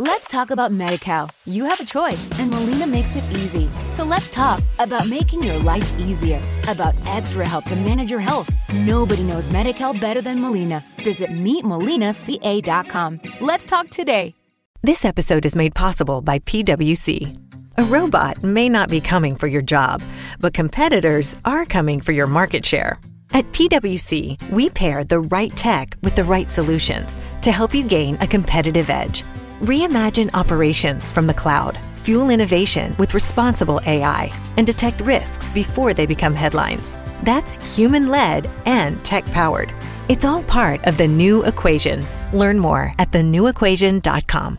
Let's talk about MediCal. You have a choice, and Molina makes it easy. So let's talk about making your life easier, about extra help to manage your health. Nobody knows MediCal better than Molina. Visit meetmolinaca.com. Let's talk today. This episode is made possible by PWC. A robot may not be coming for your job, but competitors are coming for your market share. At PWC, we pair the right tech with the right solutions to help you gain a competitive edge. Reimagine operations from the cloud, fuel innovation with responsible AI, and detect risks before they become headlines. That's human led and tech powered. It's all part of the new equation. Learn more at thenewequation.com.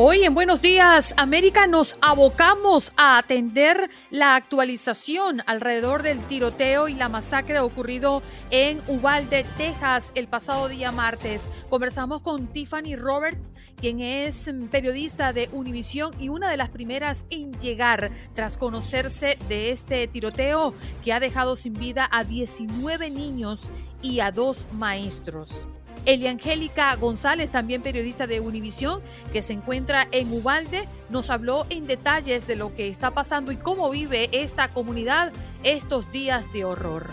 Hoy en Buenos Días América nos abocamos a atender la actualización alrededor del tiroteo y la masacre ocurrido en Uvalde, Texas, el pasado día martes. Conversamos con Tiffany Roberts, quien es periodista de Univisión y una de las primeras en llegar tras conocerse de este tiroteo que ha dejado sin vida a 19 niños y a dos maestros. Eliangélica González, también periodista de Univisión, que se encuentra en Ubalde, nos habló en detalles de lo que está pasando y cómo vive esta comunidad estos días de horror.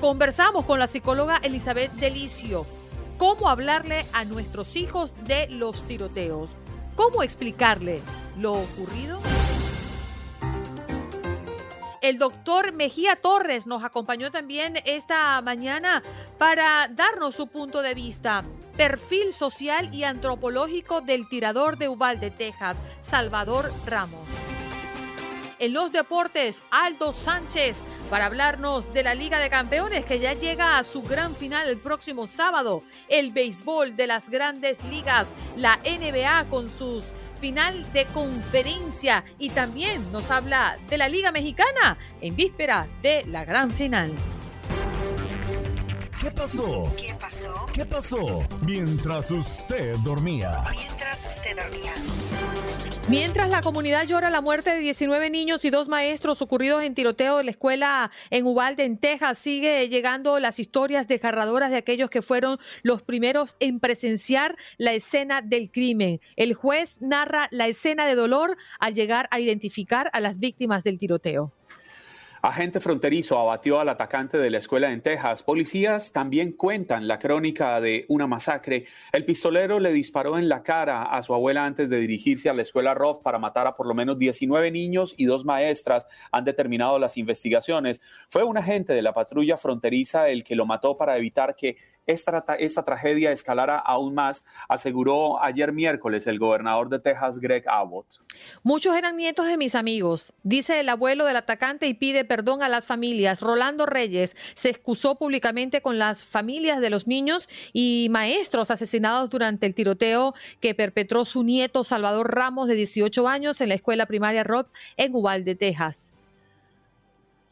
Conversamos con la psicóloga Elizabeth Delicio. ¿Cómo hablarle a nuestros hijos de los tiroteos? ¿Cómo explicarle lo ocurrido? El doctor Mejía Torres nos acompañó también esta mañana para darnos su punto de vista. Perfil social y antropológico del tirador de Uvalde, Texas, Salvador Ramos. En los deportes, Aldo Sánchez para hablarnos de la Liga de Campeones que ya llega a su gran final el próximo sábado. El béisbol de las grandes ligas, la NBA con sus final de conferencia y también nos habla de la Liga Mexicana en víspera de la gran final. ¿Qué pasó? ¿Qué pasó? ¿Qué pasó? Mientras usted dormía. Mientras usted dormía. Mientras la comunidad llora la muerte de 19 niños y dos maestros ocurridos en tiroteo de la escuela en Uvalde, en Texas, sigue llegando las historias desgarradoras de aquellos que fueron los primeros en presenciar la escena del crimen. El juez narra la escena de dolor al llegar a identificar a las víctimas del tiroteo. Agente fronterizo abatió al atacante de la escuela en Texas. Policías también cuentan la crónica de una masacre. El pistolero le disparó en la cara a su abuela antes de dirigirse a la escuela Roth para matar a por lo menos 19 niños y dos maestras, han determinado las investigaciones. Fue un agente de la patrulla fronteriza el que lo mató para evitar que esta, tragedia escalara aún más, aseguró ayer miércoles el gobernador de Texas, Greg Abbott. Muchos eran nietos de mis amigos, dice el abuelo del atacante y pide perdón a las familias. Rolando Reyes se excusó públicamente con las familias de los niños y maestros asesinados durante el tiroteo que perpetró su nieto Salvador Ramos, de 18 años, en la escuela primaria Rob en Uvalde, Texas.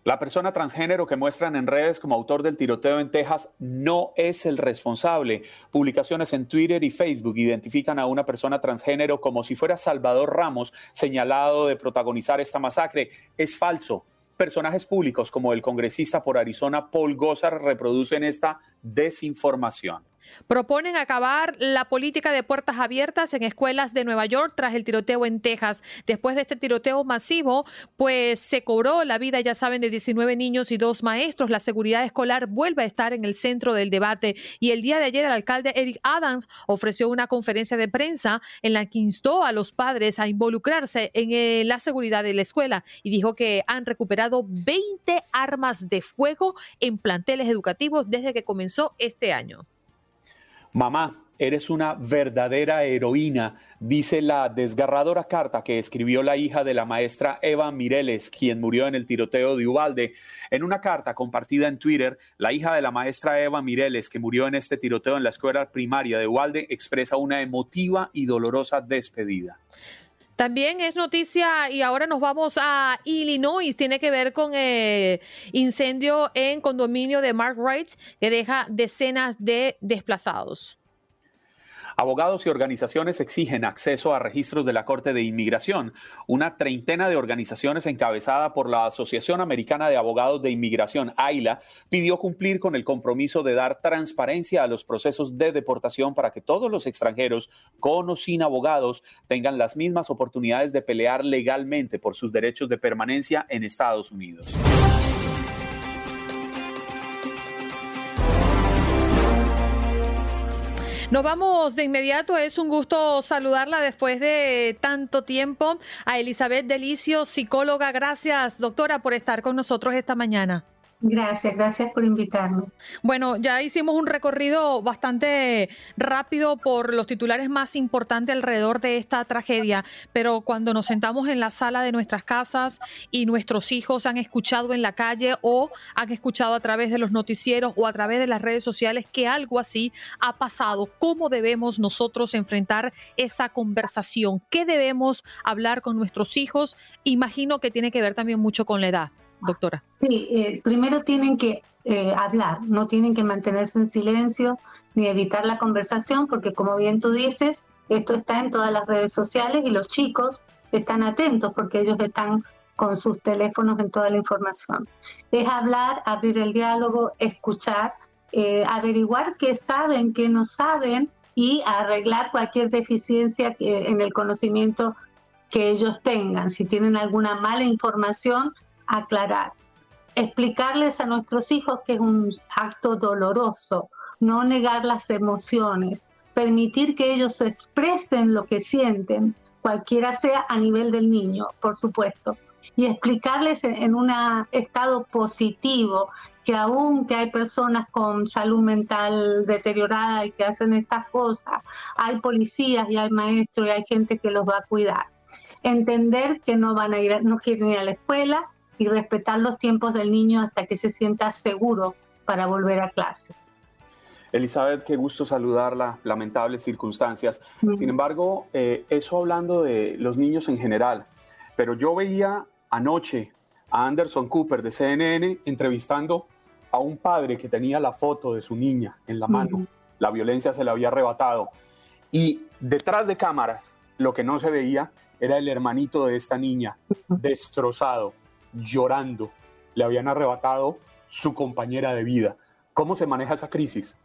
La persona transgénero que muestran en redes como autor del tiroteo en Texas no es el responsable. Publicaciones en Twitter y Facebook identifican a una persona transgénero como si fuera Salvador Ramos, señalado de protagonizar esta masacre. Es falso. Personajes públicos como el congresista por Arizona Paul Gosar reproducen esta desinformación. Proponen acabar la política de puertas abiertas en escuelas de Nueva York tras el tiroteo en Texas. Después de este tiroteo masivo, pues se cobró la vida, ya saben, de 19 niños y dos maestros. La seguridad escolar vuelve a estar en el centro del debate y el día de ayer el alcalde Eric Adams ofreció una conferencia de prensa en la que instó a los padres a involucrarse en eh, la seguridad de la escuela y dijo que han recuperado 20 armas de fuego en planteles educativos desde que comenzó este año. Mamá, eres una verdadera heroína, dice la desgarradora carta que escribió la hija de la maestra Eva Mireles, quien murió en el tiroteo de Ubalde. En una carta compartida en Twitter, la hija de la maestra Eva Mireles, que murió en este tiroteo en la escuela primaria de Ubalde, expresa una emotiva y dolorosa despedida. También es noticia y ahora nos vamos a Illinois, tiene que ver con el incendio en condominio de Mark Wright que deja decenas de desplazados. Abogados y organizaciones exigen acceso a registros de la Corte de Inmigración. Una treintena de organizaciones encabezada por la Asociación Americana de Abogados de Inmigración, AILA, pidió cumplir con el compromiso de dar transparencia a los procesos de deportación para que todos los extranjeros, con o sin abogados, tengan las mismas oportunidades de pelear legalmente por sus derechos de permanencia en Estados Unidos. Nos vamos de inmediato. Es un gusto saludarla después de tanto tiempo. A Elizabeth Delicio, psicóloga. Gracias, doctora, por estar con nosotros esta mañana. Gracias, gracias por invitarme. Bueno, ya hicimos un recorrido bastante rápido por los titulares más importantes alrededor de esta tragedia, pero cuando nos sentamos en la sala de nuestras casas y nuestros hijos han escuchado en la calle o han escuchado a través de los noticieros o a través de las redes sociales que algo así ha pasado, ¿cómo debemos nosotros enfrentar esa conversación? ¿Qué debemos hablar con nuestros hijos? Imagino que tiene que ver también mucho con la edad doctora? Sí, eh, primero tienen que eh, hablar, no tienen que mantenerse en silencio ni evitar la conversación, porque como bien tú dices, esto está en todas las redes sociales y los chicos están atentos porque ellos están con sus teléfonos en toda la información. Es hablar, abrir el diálogo, escuchar, eh, averiguar qué saben, qué no saben y arreglar cualquier deficiencia en el conocimiento que ellos tengan. Si tienen alguna mala información, aclarar, explicarles a nuestros hijos que es un acto doloroso, no negar las emociones, permitir que ellos expresen lo que sienten, cualquiera sea a nivel del niño, por supuesto, y explicarles en un estado positivo que aún que hay personas con salud mental deteriorada y que hacen estas cosas, hay policías y hay maestros y hay gente que los va a cuidar. Entender que no van a ir, no quieren ir a la escuela, y respetar los tiempos del niño hasta que se sienta seguro para volver a clase. Elizabeth, qué gusto saludarla, lamentables circunstancias. Sin embargo, eh, eso hablando de los niños en general, pero yo veía anoche a Anderson Cooper de CNN entrevistando a un padre que tenía la foto de su niña en la mano. La violencia se le había arrebatado. Y detrás de cámaras, lo que no se veía era el hermanito de esta niña, destrozado, llorando. Le habían arrebatado su compañera de vida. ¿Cómo se maneja esa crisis?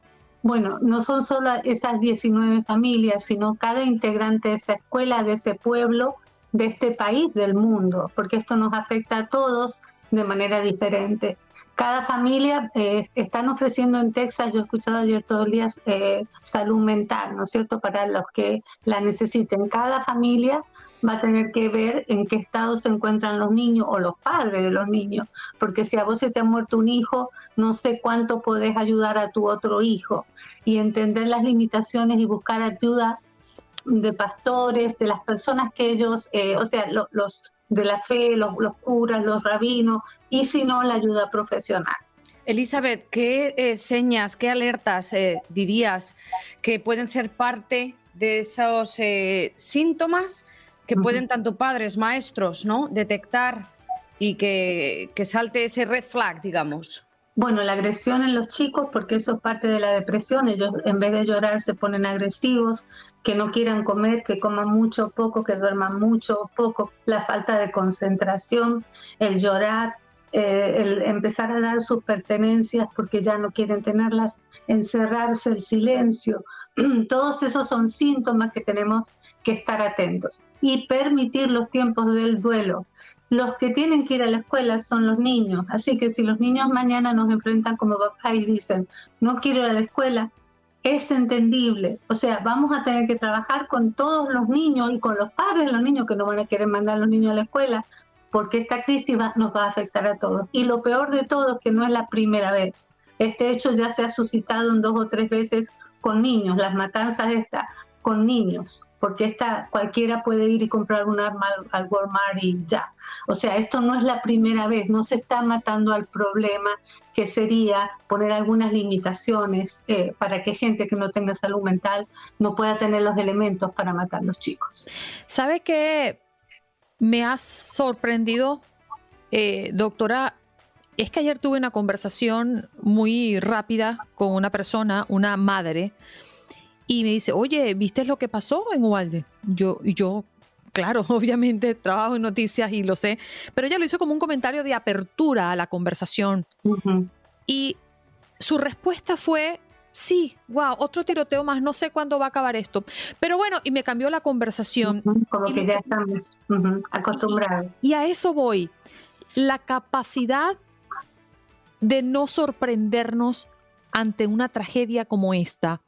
Bueno, no son solo esas 19 familias, sino cada integrante de esa escuela, de ese pueblo, de este país, del mundo, porque esto nos afecta a todos de manera diferente. Cada familia eh, están ofreciendo en Texas, yo he escuchado ayer todos los días, eh, salud mental, ¿no es cierto?, para los que la necesiten. Cada familia va a tener que ver en qué estado se encuentran los niños o los padres de los niños, porque si a vos se te ha muerto un hijo, no sé cuánto podés ayudar a tu otro hijo y entender las limitaciones y buscar ayuda de pastores, de las personas que ellos, eh, o sea, los de la fe, los, curas, los rabinos, y si no, la ayuda profesional. Elizabeth, ¿qué eh, señas, qué alertas eh, dirías que pueden ser parte de esos síntomas que pueden tanto padres, maestros, ¿no? Detectar y que, que salte ese red flag, digamos. Bueno, la agresión en los chicos, porque eso es parte de la depresión, ellos en vez de llorar se ponen agresivos, que no quieran comer, que coman mucho o poco, que duerman mucho o poco, la falta de concentración, el llorar, eh, el empezar a dar sus pertenencias porque ya no quieren tenerlas, encerrarse, el silencio, todos esos son síntomas que tenemos que estar atentos y permitir los tiempos del duelo. Los que tienen que ir a la escuela son los niños, así que si los niños mañana nos enfrentan como papá y dicen, no quiero ir a la escuela, es entendible. O sea, vamos a tener que trabajar con todos los niños y con los padres de los niños que no van a querer mandar a los niños a la escuela, porque esta crisis nos va a afectar a todos. Y lo peor de todo es que no es la primera vez. Este hecho ya se ha suscitado en dos o tres veces con niños, las matanzas estas con niños porque esta cualquiera puede ir y comprar un arma al, Walmart y ya. O sea, esto no es la primera vez, no se está matando al problema que sería poner algunas limitaciones eh, para que gente que no tenga salud mental no pueda tener los elementos para matar a los chicos. ¿Sabe que me has sorprendido, eh, doctora. Es que ayer tuve una conversación muy rápida con una persona, una madre, y me dice, oye, ¿viste lo que pasó en Ubalde? Yo, y yo, claro, obviamente trabajo en noticias y lo sé, pero ella lo hizo como un comentario de apertura a la conversación. Y su respuesta fue, sí, wow, otro tiroteo más, no sé cuándo va a acabar esto. Pero bueno, y me cambió la conversación. Como que ya estamos acostumbrados. Y a eso voy. La capacidad de no sorprendernos ante una tragedia como esta.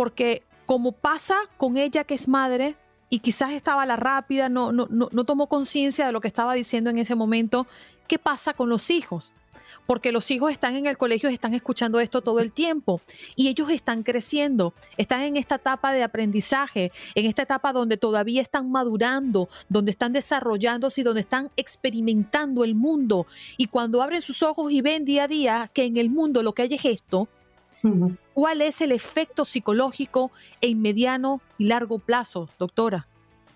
Porque como pasa con ella que es madre, y quizás estaba la rápida, no, no, no, no tomó conciencia de lo que estaba diciendo en ese momento, ¿qué pasa con los hijos? porque los hijos están en el colegio, están escuchando esto todo el tiempo y ellos están creciendo, están en esta etapa de aprendizaje, en esta etapa donde todavía están madurando, donde están desarrollándose y donde están experimentando el mundo. Y cuando abren sus ojos y ven día a día que en el mundo lo que hay es esto, ¿cuál es el efecto psicológico en mediano y largo plazo, doctora?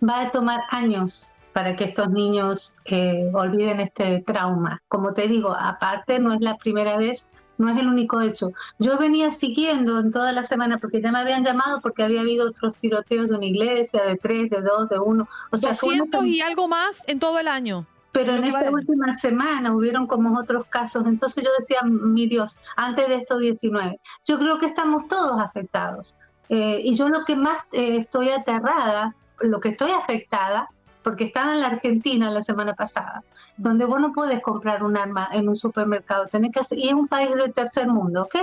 Va a tomar años para que estos niños eh, olviden este trauma. Como te digo, aparte no es la primera vez, no es el único hecho. Yo venía siguiendo en toda la semana porque ya me habían llamado porque había habido otros tiroteos de una iglesia, de tres, de dos, de uno. O sea, 200 y algo más en todo el año. Pero en esta última semana hubieron como otros casos. Entonces yo decía, mi Dios, antes de estos 19, yo creo que estamos todos afectados. Eh, y yo lo que más eh, estoy aterrada, lo que estoy afectada, porque estaba en la Argentina la semana pasada, donde vos no puedes comprar un arma en un supermercado, tenés que hacer, y es un país del tercer mundo, ¿ok?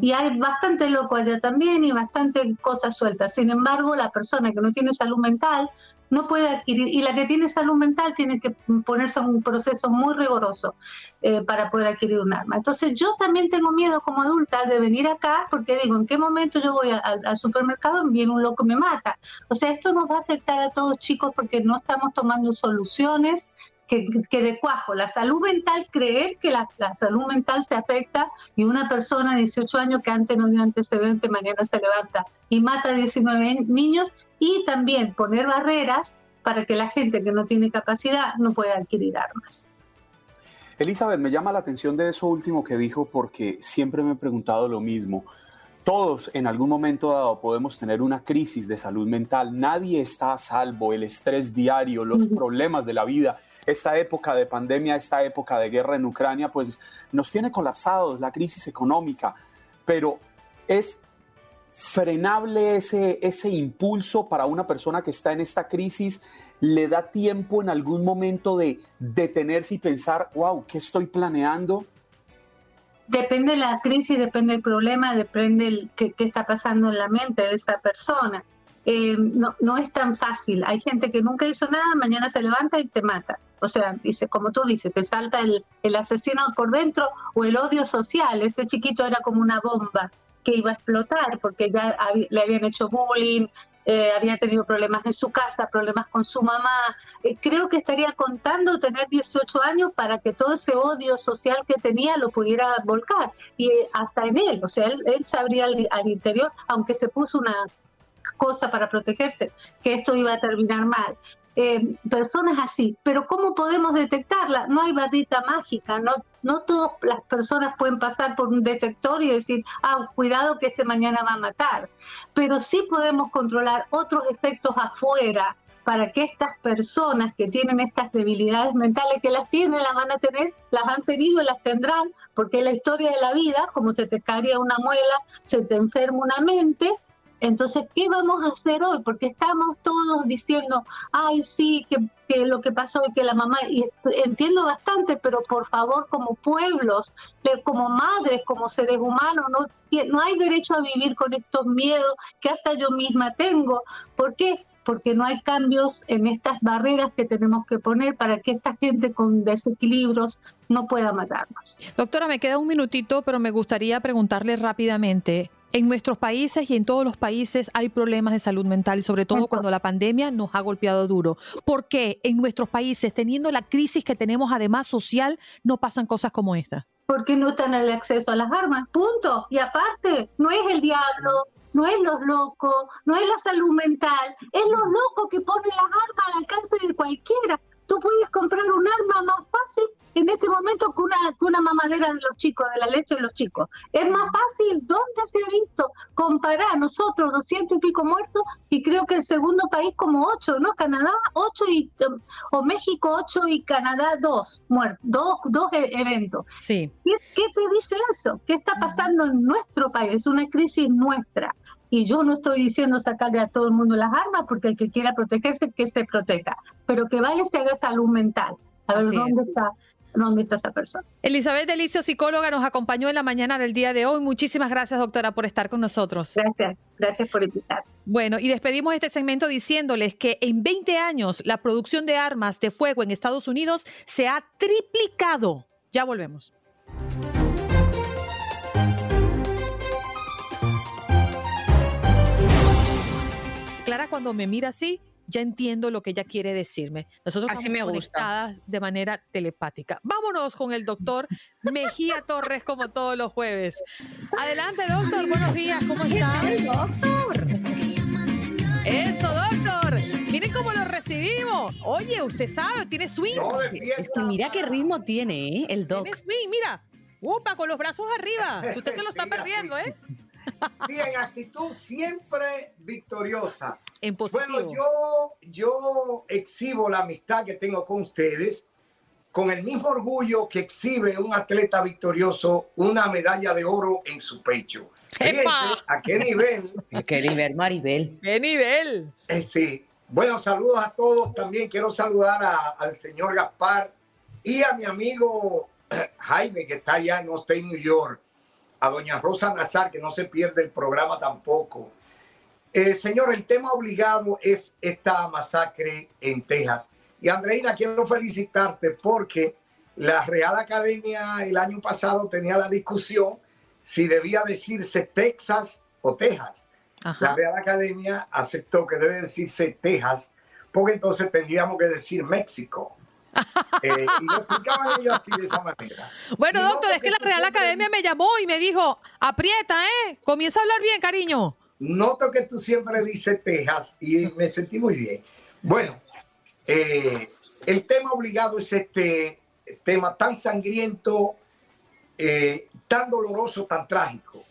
Y hay bastante loco allá también y bastante cosas sueltas. Sin embargo, la persona que no tiene salud mental no puede adquirir, y la que tiene salud mental tiene que ponerse en un proceso muy riguroso eh, para poder adquirir un arma. Entonces yo también tengo miedo como adulta de venir acá porque digo, ¿en qué momento yo voy al supermercado y viene un loco y me mata? O sea, esto nos va a afectar a todos chicos porque no estamos tomando soluciones que, que, de cuajo. La salud mental, creer que la, la, salud mental se afecta y una persona de 18 años que antes no dio antecedente, mañana se levanta y mata a 19 niños, y también poner barreras para que la gente que no tiene capacidad no pueda adquirir armas. Elizabeth, me llama la atención de eso último que dijo porque siempre me he preguntado lo mismo. Todos en algún momento dado podemos tener una crisis de salud mental. Nadie está a salvo. El estrés diario, los problemas de la vida, esta época de pandemia, esta época de guerra en Ucrania, pues nos tiene colapsados, la crisis económica. Pero es frenable ese, ese impulso para una persona que está en esta crisis? ¿Le da tiempo en algún momento de detenerse y pensar, wow, ¿qué estoy planeando? Depende de la crisis, depende del problema, depende de qué, está pasando en la mente de esa persona. Eh, no, no es tan fácil. Hay gente que nunca hizo nada, mañana se levanta y te mata. O sea, dice, como tú dices, te salta el, el asesino por dentro o el odio social. Este chiquito era como una bomba que iba a explotar porque ya le habían hecho bullying, eh, había tenido problemas en su casa, problemas con su mamá. Eh, creo que estaría contando tener 18 años para que todo ese odio social que tenía lo pudiera volcar. Y eh, hasta en él, o sea, él, él sabría al, al, interior, aunque se puso una cosa para protegerse, que esto iba a terminar mal eh, personas así. Pero ¿cómo podemos detectarla? No hay barrita mágica, no, no todas las personas pueden pasar por un detector y decir, ah, cuidado que este mañana va a matar. Pero sí podemos controlar otros efectos afuera para que estas personas que tienen estas debilidades mentales, que las tienen, las van a tener, las han tenido y las tendrán, porque la historia de la vida, como se te caería una muela, se te enferma una mente, entonces, ¿qué vamos a hacer hoy? Porque estamos todos diciendo, ay, sí, que, lo que pasó y que la mamá, y entiendo bastante, pero por favor, como pueblos, como madres, como seres humanos, no, no hay derecho a vivir con estos miedos que hasta yo misma tengo. ¿Por qué? porque no hay cambios en estas barreras que tenemos que poner para que esta gente con desequilibrios no pueda matarnos. Doctora, me queda un minutito, pero me gustaría preguntarle rápidamente, en nuestros países y en todos los países hay problemas de salud mental y sobre todo cuando la pandemia nos ha golpeado duro. ¿Por qué en nuestros países, teniendo la crisis que tenemos además social, no pasan cosas como esta? Porque no están el acceso a las armas, punto. Y aparte, no es el diablo, no es los locos, no es la salud mental, es los locos que ponen las armas al alcance de cualquiera tú puedes comprar un arma más fácil en este momento que una, una mamadera de los chicos, de la leche de los chicos. Es más fácil, ¿dónde se ha visto comparar nosotros 200 y pico muertos y creo que el segundo país como 8, ¿no? Canadá 8 y, o México 8 y Canadá 2 muertos, dos, dos e, eventos. Sí. ¿Qué, ¿Qué te dice eso? ¿Qué está pasando en nuestro país? Es una crisis nuestra. Y yo no estoy diciendo sacarle a todo el mundo las armas, porque el que quiera protegerse, que se proteja. Pero que vaya y se haga salud mental. A ver dónde está dónde está esa persona. Elizabeth Delicio, psicóloga, nos acompañó en la mañana del día de hoy. Muchísimas gracias, doctora, por estar con nosotros. Gracias, gracias por invitar. Bueno, y despedimos este segmento diciéndoles que en 20 años la producción de armas de fuego en Estados Unidos se ha triplicado. Ya volvemos. Clara cuando me mira así, ya entiendo lo que ella quiere decirme. Nosotros Así estamos me gusta. conectadas de manera telepática. Vámonos con el doctor Mejía Torres como todos los jueves. Adelante, doctor. Buenos días. ¿Cómo está? Eso, doctor. Miren cómo lo recibimos. Oye, usted sabe, tiene swing. Es que mira qué ritmo tiene, ¿eh? El doc. Tiene swing, mira. Upa, con los brazos arriba. Si usted se lo está perdiendo, ¿eh? Sí, en actitud siempre victoriosa. En positivo. Bueno, yo, yo exhibo la amistad que tengo con ustedes con el mismo orgullo que exhibe un atleta victorioso una medalla de oro en su pecho. ¿A qué nivel? Qué nivel, Maribel. ¡Qué nivel! Eh, sí. Bueno, saludos a todos. También quiero saludar a- al señor Gaspar y a mi amigo Jaime, que está allá en Austin, New York. A doña Rosa Nazar, que no se pierde el programa tampoco. Eh, señor, el tema obligado es esta masacre en Texas. Y Andreina, quiero felicitarte porque la Real Academia el año pasado tenía la discusión si debía decirse Texas o Texas. La. Real Academia aceptó que debe decirse Texas, porque entonces tendríamos que decir México. Eh, y lo explicaban ellos así de esa manera. Bueno, Y no doctor, es que la Real siempre Academia me llamó y me dijo, aprieta, ¿eh? Comienza a hablar bien, cariño. Noto que tú siempre dices Texas y me sentí muy bien. Bueno, eh, el tema obligado es este tema tan sangriento, eh, tan doloroso, tan trágico.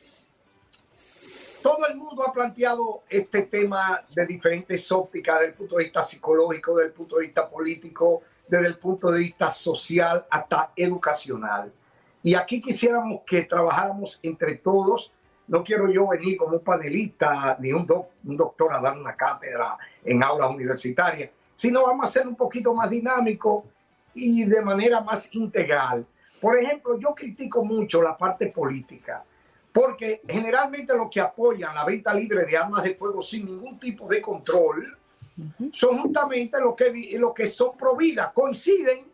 Todo el mundo ha planteado este tema de diferentes ópticas, desde el punto de vista psicológico, desde el punto de vista político, desde el punto de vista social hasta educacional. Y aquí quisiéramos que trabajáramos entre todos. No quiero yo venir como un panelista ni un, doc- un doctor a dar una cátedra en aulas universitarias, sino vamos a ser un poquito más dinámico y de manera más integral. Por ejemplo, yo critico mucho la parte política, porque generalmente los que apoyan la venta libre de armas de fuego sin ningún tipo de control son justamente los que, los que son pro vida, coinciden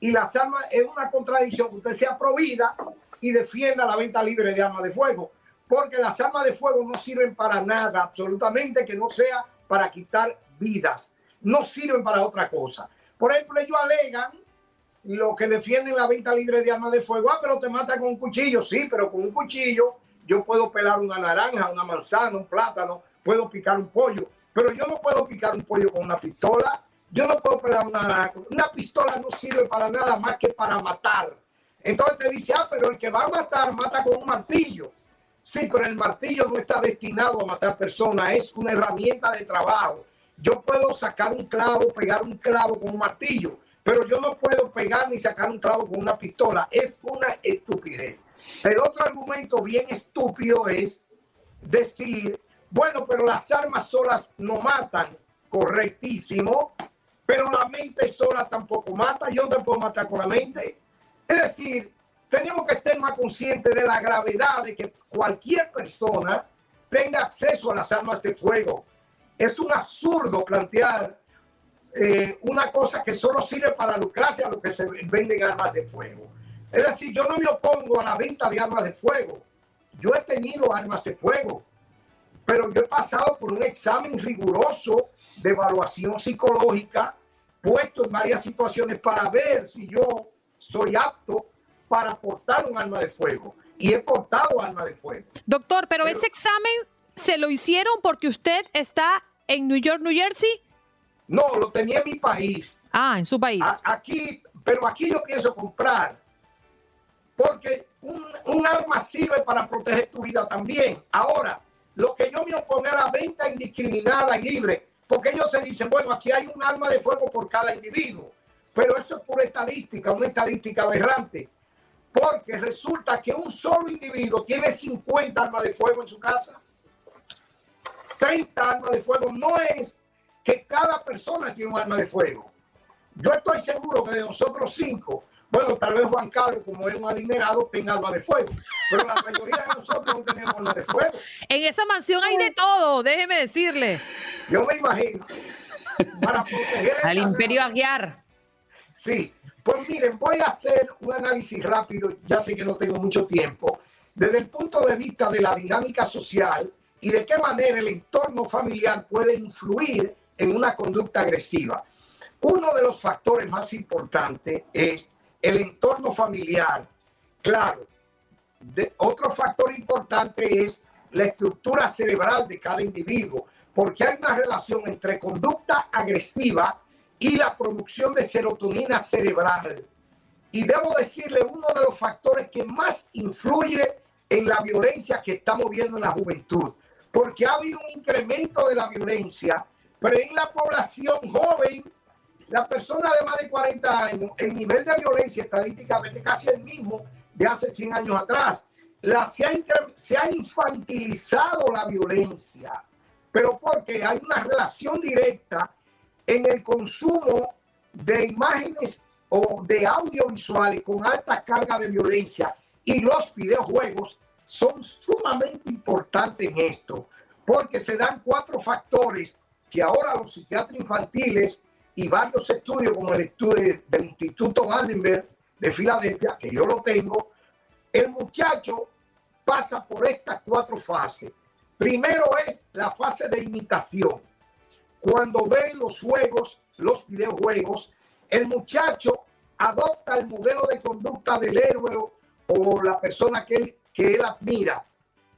y las armas es una contradicción que usted sea pro vida y defienda la venta libre de armas de fuego, porque las armas de fuego no sirven para nada, absolutamente que no sea para quitar vidas, no sirven para otra cosa. Por ejemplo, ellos alegan lo que defienden la venta libre de armas de fuego, ah, pero te mata con un cuchillo, sí, pero con un cuchillo yo puedo pelar una naranja, una manzana, un plátano, puedo picar un pollo, pero yo no puedo picar un pollo con una pistola, yo no puedo pelar una naranja. Una pistola no sirve para nada más que para matar. Entonces te dice, ah, pero el que va a matar mata con un martillo. Sí, pero el martillo no está destinado a matar personas, es una herramienta de trabajo. Yo puedo sacar un clavo, pegar un clavo con un martillo, pero yo no puedo pegar ni sacar un clavo con una pistola. Es una estupidez. El otro argumento bien estúpido es decir, bueno, pero las armas solas no matan, correctísimo, pero la mente sola tampoco mata, yo te puedo matar con la mente. Es decir, tenemos que estar más conscientes de la gravedad de que cualquier persona tenga acceso a las armas de fuego. Es un absurdo plantear eh, una cosa que solo sirve para lucrarse a lo que se venden armas de fuego. Es decir, yo no me opongo a la venta de armas de fuego. Yo he tenido armas de fuego, pero yo he pasado por un examen riguroso de evaluación psicológica, puesto en varias situaciones para ver si yo soy apto para portar un arma de fuego. Y he portado arma de fuego. Doctor, pero, Pero- ese examen se lo hicieron porque usted está en New York, New Jersey. No, lo tenía en mi país. Ah, en su país. aquí, pero aquí yo pienso comprar. Porque un, un, arma sirve para proteger tu vida también. Ahora, lo que yo me opongo a la venta indiscriminada y libre, porque ellos se dicen, bueno, aquí hay un arma de fuego por cada individuo. Pero eso es pura estadística, una estadística aberrante. Porque resulta que un solo individuo tiene 50 armas de fuego en su casa. 30 armas de fuego. No es que cada persona tiene un arma de fuego. Yo estoy seguro que de nosotros cinco, bueno, tal vez Juan Carlos, como es un adinerado, tenga arma de fuego. Pero la mayoría de nosotros no tenemos arma de fuego. En esa mansión hay de todo, déjeme decirle. Yo me imagino. Para proteger al imperio Aguiar. Sí, pues miren, voy a hacer un análisis rápido, ya sé que no tengo mucho tiempo, desde el punto de vista de la dinámica social y de qué manera el entorno familiar puede influir en una conducta agresiva. Uno de los factores más importantes es el entorno familiar. Claro, otro factor importante es la estructura cerebral de cada individuo, porque hay una relación entre conducta agresiva y la producción de serotonina cerebral. Y debo decirle, uno de los factores que más influye en la violencia que estamos viendo en la juventud, porque ha habido un incremento de la violencia, pero en la población joven, la persona de más de 40 años, el nivel de violencia estadísticamente casi el mismo de hace 100 años atrás. La, se, ha, se ha infantilizado la violencia, pero porque hay una relación directa en el consumo de imágenes o de audiovisuales con alta carga de violencia. Y los videojuegos son sumamente importantes en esto, porque se dan cuatro factores que ahora los psiquiatras infantiles y varios estudios como el estudio del Instituto Annenberg de Filadelfia, que yo lo tengo, el muchacho pasa por estas cuatro fases. Primero es la fase de imitación cuando ve los juegos, los videojuegos, el muchacho adopta el modelo de conducta del héroe o la persona que él, que él admira,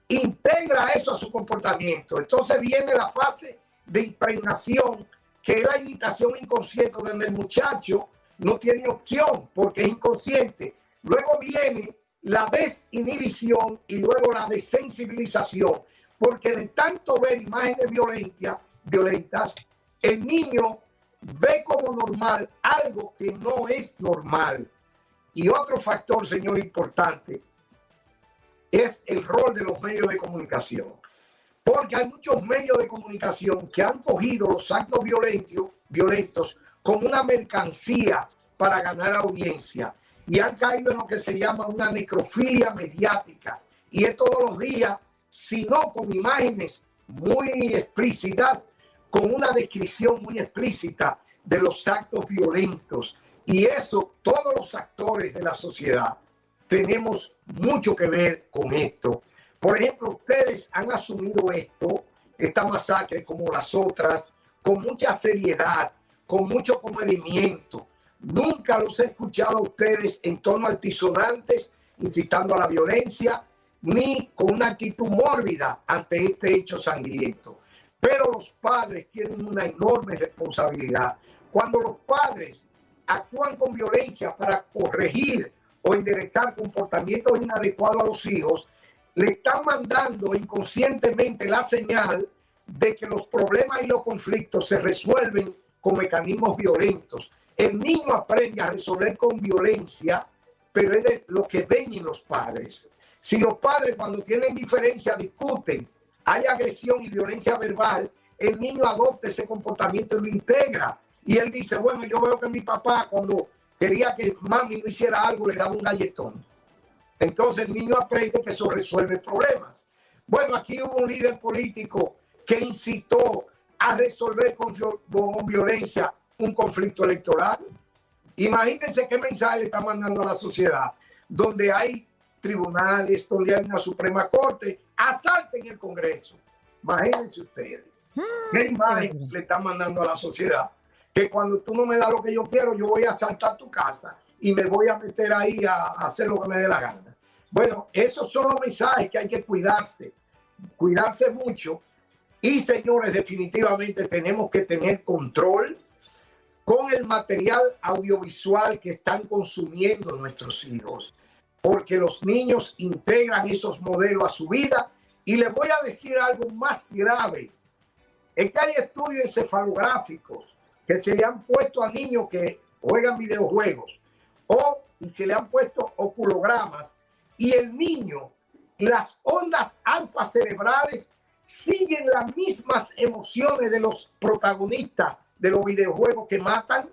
integra eso a su comportamiento. Entonces viene la fase de impregnación, que la imitación inconsciente, donde el muchacho no tiene opción porque es inconsciente. Luego viene la desinhibición y luego la desensibilización, porque de tanto ver imágenes violentas, violentas, el niño ve como normal algo que no es normal. Y otro factor, señor, importante, es el rol de los medios de comunicación. Porque hay muchos medios de comunicación que han cogido los actos violentos, violentos como una mercancía para ganar audiencia y han caído en lo que se llama una necrofilia mediática. Y es todos los días, sino con imágenes muy explícitas, con una descripción muy explícita de los actos violentos. Y eso, todos los actores de la sociedad tenemos mucho que ver con esto. Por ejemplo, ustedes han asumido esto, esta masacre como las otras, con mucha seriedad, con mucho comedimiento. Nunca los he escuchado ustedes en tono altisonantes, incitando a la violencia, ni con una actitud mórbida ante este hecho sangriento. Pero los padres tienen una enorme responsabilidad. Cuando los padres actúan con violencia para corregir o enderezar comportamientos inadecuados a los hijos, le están mandando inconscientemente la señal de que los problemas y los conflictos se resuelven con mecanismos violentos. El niño aprende a resolver con violencia, pero es lo que ven en los padres. Si los padres cuando tienen diferencia discuten hay agresión y violencia verbal, el niño adopta ese comportamiento y lo integra. Y él dice, bueno, yo veo que mi papá cuando quería que mami no hiciera algo, le daba un galletón. Entonces el niño aprende que eso resuelve problemas. Bueno, aquí hubo un líder político que incitó a resolver con, con violencia un conflicto electoral. Imagínense qué mensaje le está mandando a la sociedad, donde hay tribunales, donde hay una Suprema Corte, asalten el Congreso. Imagínense ustedes. Mm, ¿Qué imagen le están mandando a la sociedad? Que cuando tú no me das lo que yo quiero, yo voy a asaltar tu casa y me voy a meter ahí a, hacer lo que me dé la gana. Bueno, esos son los mensajes que hay que cuidarse, cuidarse mucho. Y señores, definitivamente tenemos que tener control con el material audiovisual que están consumiendo nuestros hijos, porque los niños integran esos modelos a su vida. Y les voy a decir algo más grave. Es que hay estudios encefalográficos que se le han puesto a niños que juegan videojuegos o se le han puesto oculogramas y el niño, las ondas alfa cerebrales siguen las mismas emociones de los protagonistas de los videojuegos que matan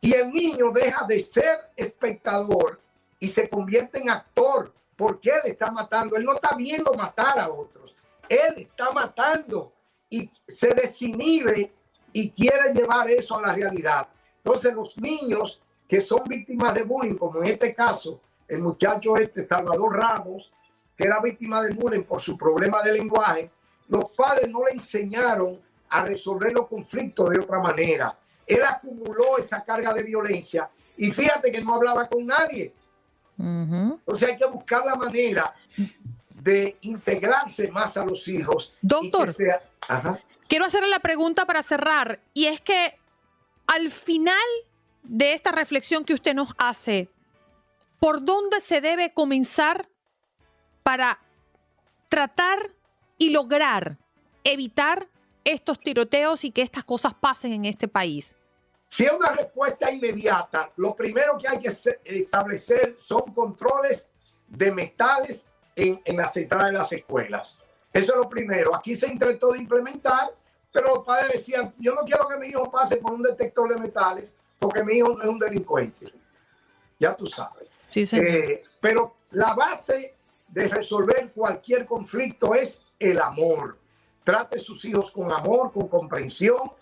y el niño deja de ser espectador y se convierte en actor porque él está matando. Él no está viendo matar a otros. Él está matando y se desinhibe y quiere llevar eso a la realidad. Entonces los niños que son víctimas de bullying, como en este caso, el muchacho este, Salvador Ramos, que era víctima de bullying por su problema de lenguaje, los padres no le enseñaron a resolver los conflictos de otra manera. Él acumuló esa carga de violencia y fíjate que no hablaba con nadie. O sea, hay que buscar la manera de integrarse más a los hijos. Doctor, quiero hacerle la pregunta para cerrar y es que al final de esta reflexión que usted nos hace, ¿por dónde se debe comenzar para tratar y lograr evitar estos tiroteos y que estas cosas pasen en este país? Si es una respuesta inmediata, lo primero que hay que establecer son controles de metales en, en la central de las escuelas. Eso es lo primero. Aquí se intentó de implementar, pero los padres decían, yo no quiero que mi hijo pase por un detector de metales porque mi hijo no es un delincuente. Ya tú sabes. Sí, eh, pero la base de resolver cualquier conflicto es el amor. Trate a sus hijos con amor, con comprensión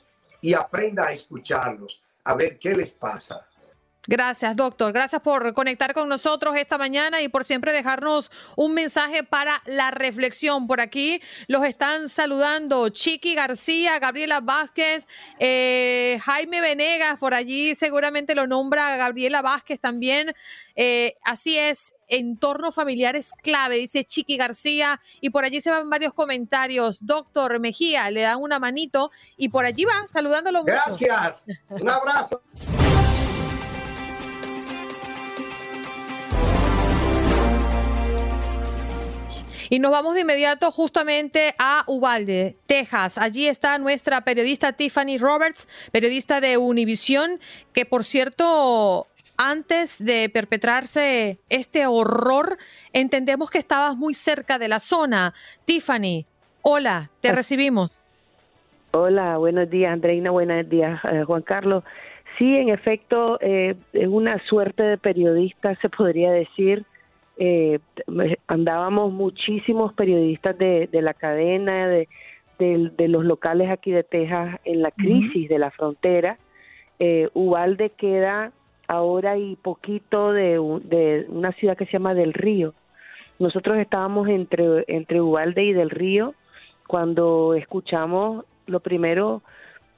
y aprenda a escucharlos, a ver qué les pasa. Gracias, doctor. Gracias por conectar con nosotros esta mañana y por siempre dejarnos un mensaje para la reflexión. Por aquí los están saludando Chiqui García, Gabriela Vázquez, eh, Jaime Venegas, por allí seguramente lo nombra Gabriela Vázquez también. Eh, así es, entorno familiar es clave, dice Chiqui García, y por allí se van varios comentarios. Doctor Mejía, le dan una manito y por allí va saludándolo mucho. Gracias, un abrazo. Y nos vamos de inmediato justamente a Uvalde, Texas. Allí está nuestra periodista Tiffany Roberts, periodista de Univision, que por cierto, antes de perpetrarse este horror, entendemos que estabas muy cerca de la zona. Tiffany, hola, te ah. recibimos. Hola, buenos días, Andreina, buenos días, eh, Juan Carlos. Sí, en efecto, eh, es una suerte de periodista, se podría decir eh, andábamos muchísimos periodistas de, la cadena, de, los locales aquí de Texas en la crisis de la frontera. Eh, Ubalde queda ahora y poquito de, una ciudad que se llama Del Río. Nosotros estábamos entre, entre Ubalde y Del Río cuando escuchamos lo primero,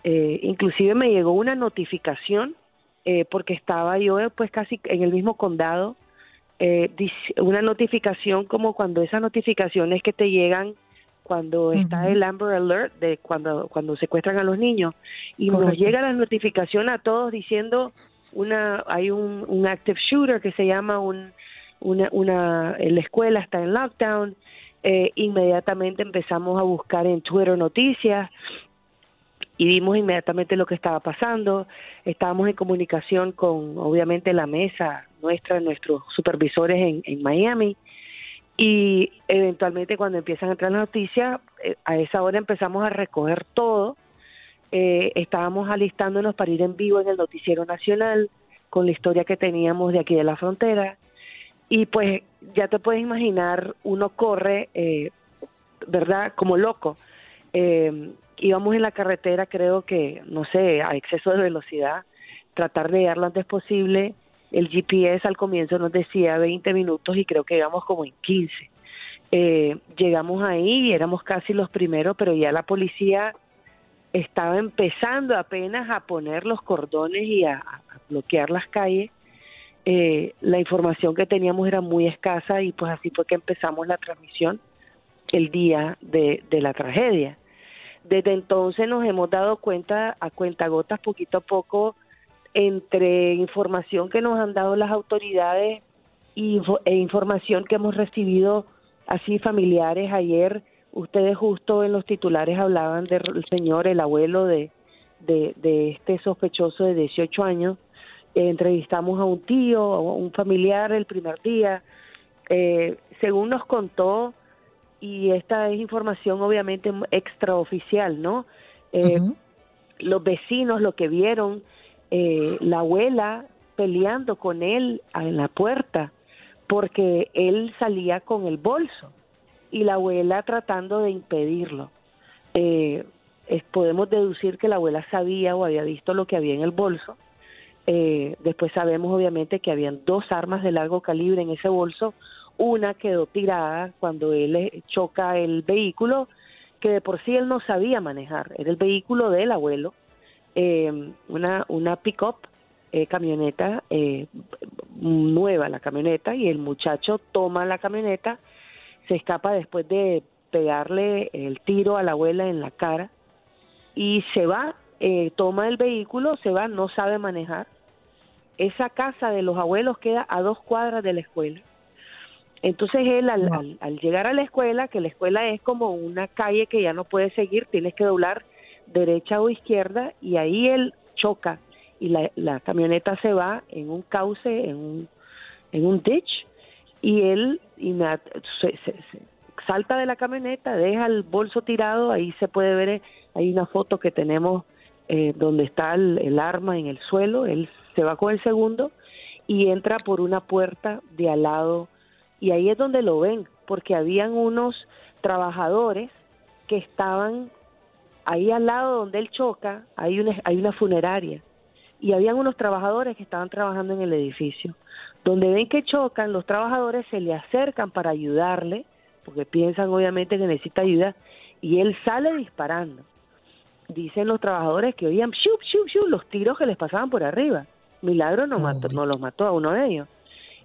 eh, inclusive me llegó una notificación eh, porque estaba yo pues casi en el mismo condado eh, una notificación como cuando esas notificaciones que te llegan cuando está el Amber Alert de cuando cuando secuestran a los niños y nos llega la notificación a todos diciendo una hay un, un active shooter que se llama un una, una la escuela está en lockdown eh, inmediatamente empezamos a buscar en Twitter noticias y vimos inmediatamente lo que estaba pasando. Estábamos en comunicación con, obviamente, la mesa nuestra, nuestros supervisores en, Miami. Y eventualmente cuando empiezan a entrar las noticias, eh, a esa hora empezamos a recoger todo. Eh, estábamos alistándonos para ir en vivo en el Noticiero Nacional con la historia que teníamos de aquí de la frontera. Y pues ya te puedes imaginar, uno corre, eh, ¿verdad? Como loco. Eh, íbamos en la carretera, creo que, no sé, a exceso de velocidad, tratar de llegar lo antes posible. El GPS al comienzo nos decía 20 minutos y creo que íbamos como en 15. Eh, llegamos ahí y éramos casi los primeros, pero ya la policía estaba empezando apenas a poner los cordones y a, bloquear las calles. Eh, la información que teníamos era muy escasa y pues así fue que empezamos la transmisión el día de, de la tragedia. Desde entonces nos hemos dado cuenta a cuentagotas poquito a poco entre información que nos han dado las autoridades e información que hemos recibido así familiares ayer. Ustedes justo en los titulares hablaban del señor, el abuelo de, de, este sospechoso de 18 años. entrevistamos a un tío, a un familiar el primer día. Eh, según nos contó, y esta es información obviamente extraoficial, ¿no? Eh, los vecinos lo que vieron eh, la abuela peleando con él en la puerta porque él salía con el bolso y la abuela tratando de impedirlo. Eh, podemos deducir que la abuela sabía o había visto lo que había en el bolso. Eh, después sabemos obviamente que habían dos armas de largo calibre en ese bolso. Una quedó tirada cuando él choca el vehículo, que de por sí él no sabía manejar. Era el vehículo del abuelo eh, una, una pick-up, eh, camioneta eh, nueva, la camioneta, y el muchacho toma la camioneta, se escapa después de pegarle el tiro a la abuela en la cara y se va, eh, toma el vehículo, se va, no sabe manejar. Esa casa de los abuelos queda a dos cuadras de la escuela. Entonces él al, al, llegar a la escuela, que la escuela es como una calle que ya no puede seguir, tienes que doblar derecha o izquierda y ahí él choca y la, camioneta se va en un cauce, en un, en un ditch y él y se, salta de la camioneta, deja el bolso tirado, ahí se puede ver, hay una foto que tenemos eh, donde está el, arma en el suelo, él se va con el segundo y entra por una puerta de al lado y ahí es donde lo ven, porque habían unos trabajadores que estaban ahí al lado donde él choca hay una, hay una funeraria y habían unos trabajadores que estaban trabajando en el edificio. Donde ven que chocan, los trabajadores se le acercan para ayudarle, porque piensan obviamente que necesita ayuda, y él sale disparando. Dicen los trabajadores que oían shup, shup, shup, los tiros que les pasaban por arriba. Milagro no, mató, no los mató a uno de ellos.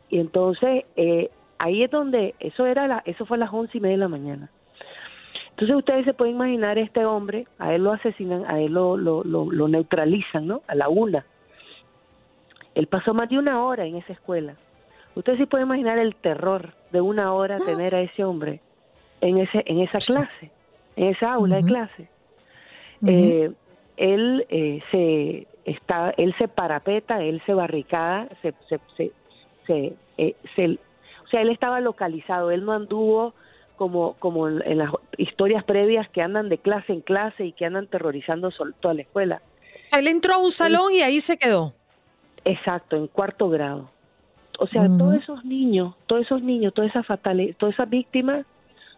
Y entonces eh, ahí es donde, eso era la, eso fue a las once y media de la mañana. Entonces ustedes se pueden imaginar este hombre, a él lo asesinan, a él lo, lo, lo, neutralizan, ¿no? A la una. Él pasó más de una hora en esa escuela. Ustedes se pueden imaginar el terror de una hora tener a ese hombre en ese en esa clase, en esa aula de clase. Eh, él eh, se está, él se parapeta, él se barricada, se, se, se, eh, se, o sea, él estaba localizado, él no anduvo como, como en las historias previas que andan de clase en clase y que andan terrorizando toda la escuela. Él entró a un salón y ahí se quedó. Exacto, en cuarto grado. O sea, todos esos niños, todos esos niños, todas esas fatales, todas esas víctimas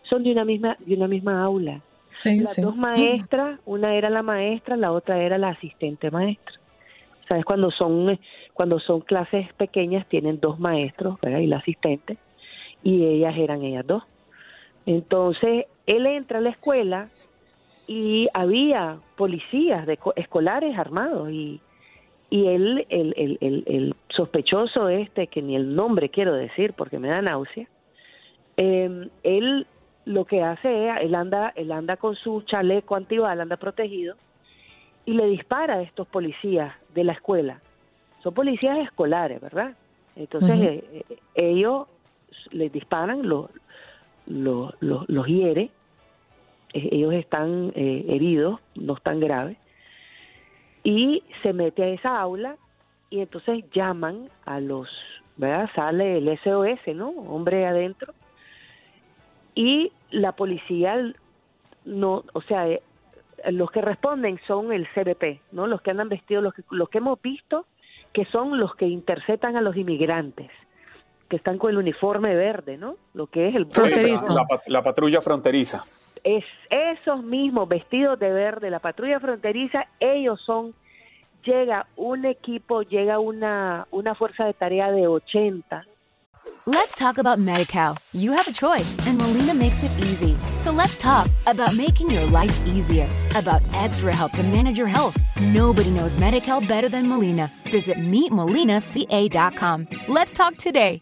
son de una misma, de una misma aula. Las dos maestras, una era la maestra, la otra era la asistente maestra. ¿Sabes? Cuando son, cuando son clases pequeñas tienen dos maestros, ¿verdad? Y la asistente, y ellas eran ellas dos. Entonces, él entra a la escuela y había policías de, escolares armados y, y él, el, el, el, sospechoso este, que ni el nombre quiero decir porque me da náusea, em, él lo que hace es, él anda, él anda con su chaleco antibala, anda protegido, y le dispara a estos policías de la escuela. Son policías escolares, ¿verdad? Entonces eh, eh, ellos les disparan, los, los, los, hiere, eh, ellos están eh, heridos, no están graves, y se mete a esa aula y entonces llaman a los, ¿verdad? Sale el SOS, ¿no? Hombre adentro, y la policía no, o sea, eh, los que responden son el CBP, ¿no? Los que andan vestidos, los que, los que hemos visto que son los que interceptan a los inmigrantes que están con el uniforme verde, ¿no? Lo que es el La, patrulla fronteriza. Es esos mismos vestidos de verde, la patrulla fronteriza, ellos son, llega un equipo, llega una, una fuerza de tarea de 80. Let's talk about MediCal. You have a choice and Molina makes it easy. So let's talk about making your life easier, about extra help to manage your health. Nobody knows MediCal better than Molina. Visit meetmolinaca.com. Let's talk today.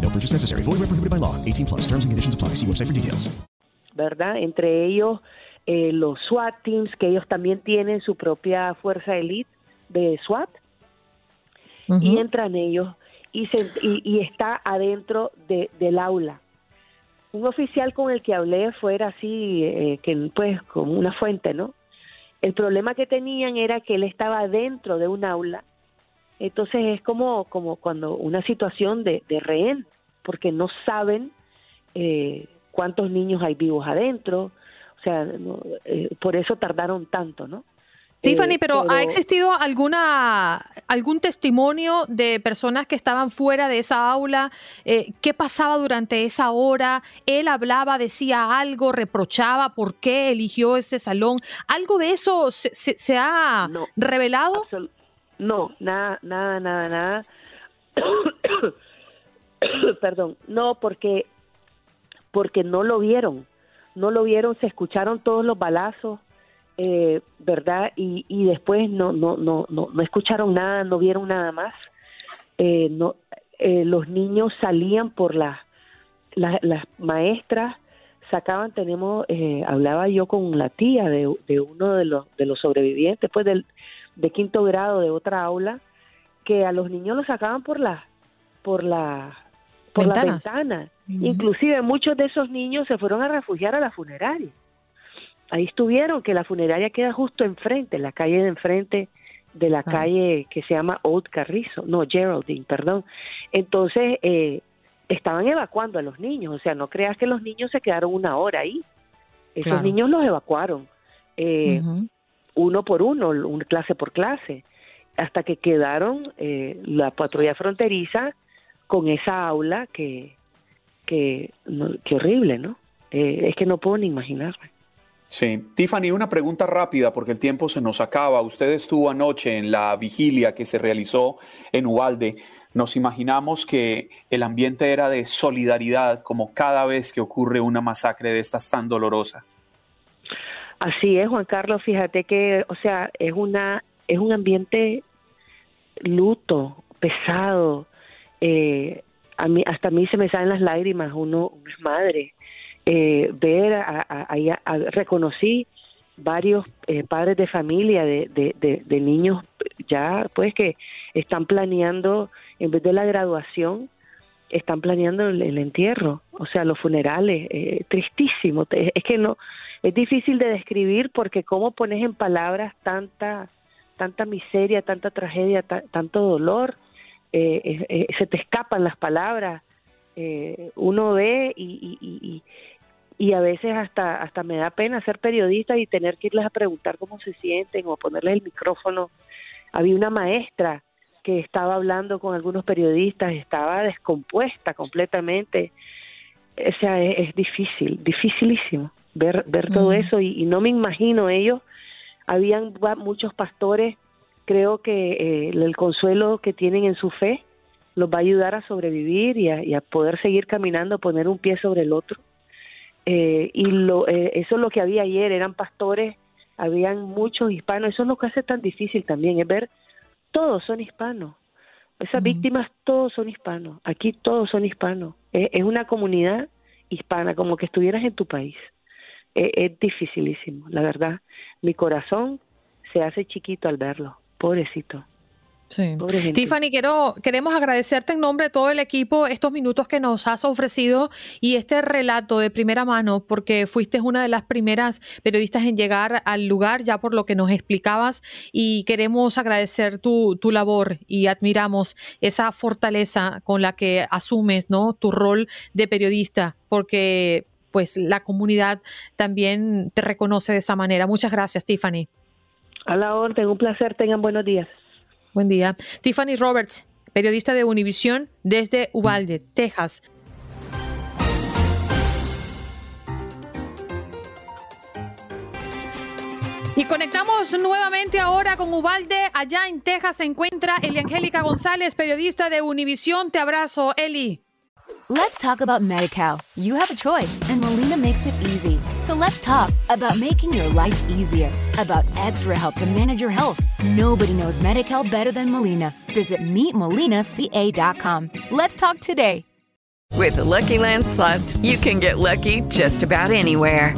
Purchase necessary. Void where prohibited by law. 18 plus. Terms and conditions apply. See website for details. ¿Verdad? Entre ellos eh, los SWAT teams, que ellos también tienen su propia fuerza elite de SWAT. y entran ellos y, se, y, y está adentro de, del aula. Un oficial con el que hablé fuera así, eh, que pues como una fuente, ¿no? El problema que tenían era que él estaba dentro de un aula, entonces es como, como cuando una situación de, de rehén, porque no saben eh, cuántos niños hay vivos adentro, o sea, no, eh, por eso tardaron tanto, ¿no? Tiffany, Eh, pero, ¿ha existido alguna algún testimonio de personas que estaban fuera de esa aula? Eh, ¿Qué pasaba durante esa hora? ¿Él hablaba, decía algo, reprochaba por qué eligió ese salón? ¿Algo de eso se, se- se ha revelado? No, nada, nada, nada, nada. Perdón, no, porque porque no lo vieron, no lo vieron, se escucharon todos los balazos, eh, ¿verdad? Y, y después no, no, no, no, no escucharon nada, no vieron nada más. Eh, no, eh, los niños salían por las la- las maestras sacaban, tenemos, eh, hablaba yo con la tía de, uno de los, de los sobrevivientes, pues del, de quinto grado de otra aula, que a los niños los sacaban por la, por la, por las Ventanas. Ujú. Inclusive muchos de esos niños se fueron a refugiar a la funeraria. Ahí estuvieron, que la funeraria queda justo enfrente, en la calle de enfrente de la calle que se llama Old Carrizo, no, Geraldine, perdón. Entonces, eh, estaban evacuando a los niños, o sea, no creas que los niños se quedaron una hora ahí. Esos Claro. niños los evacuaron, eh, uno por uno, un- clase por clase, hasta que quedaron eh, la patrulla fronteriza con esa aula que, que, que horrible, ¿no? Eh, es que no puedo ni imaginarme. Sí. Tiffany, una pregunta rápida porque el tiempo se nos acaba. Usted estuvo anoche en la vigilia que se realizó en Ubalde. Nos imaginamos que el ambiente era de solidaridad como cada vez que ocurre una masacre de estas tan dolorosa. Así es, Juan Carlos, fíjate que, o sea, es una es un ambiente luto, pesado. Eh, a mí hasta a mí se me salen las lágrimas, uno, es madre. Eh, ver a, reconocí varios eh, padres de familia de, de, niños ya pues que están planeando en vez de la graduación están planeando el, entierro, o sea, los funerales, eh, tristísimo. Es que no, es difícil de describir porque cómo pones en palabras tanta, tanta miseria, tanta tragedia, ta- tanto dolor, eh, eh, se te escapan las palabras. Eh, uno ve y, y, y, y- y a veces hasta, hasta me da pena ser periodista y tener que irles a preguntar cómo se sienten o ponerles el micrófono. Había una maestra que estaba hablando con algunos periodistas, estaba descompuesta completamente. O sea, es, es difícil, dificilísimo ver, ver todo Mm. eso y, no me imagino ellos. Habían muchos pastores, creo que eh, el consuelo que tienen en su fe los va a ayudar a sobrevivir y a, y a poder seguir caminando, poner un pie sobre el otro. Eh, y lo, eh, eso es lo que había ayer, eran pastores, habían muchos hispanos, eso es lo que hace tan difícil también, es ver, todos son hispanos, esas víctimas todos son hispanos, aquí todos son hispanos, es, es una comunidad hispana, como que estuvieras en tu país, Eh, es dificilísimo, la verdad, mi corazón se hace chiquito al verlo, pobrecito. Sí. Tiffany, quiero, queremos agradecerte en nombre de todo el equipo estos minutos que nos has ofrecido y este relato de primera mano, porque fuiste una de las primeras periodistas en llegar al lugar, ya por lo que nos explicabas, y queremos agradecer tu, tu labor y admiramos esa fortaleza con la que asumes ¿no? tu rol de periodista, porque pues la comunidad también te reconoce de esa manera. Muchas gracias, Tiffany. A la orden, un placer, tengan buenos días. Buen día. Tiffany Roberts, periodista de Univisión desde Uvalde, Texas. Y conectamos nuevamente ahora con Ubalde. Allá en Texas se encuentra Eliangélica González, periodista de Univisión. Te abrazo, Eli. Let's talk about MediCal. You have a choice, and Molina makes it easy. So let's talk about making your life easier, about extra help to manage your health. Nobody knows MediCal better than Molina. Visit meetmolinaca.com. Let's talk today. With the Lucky Land slots, you can get lucky just about anywhere.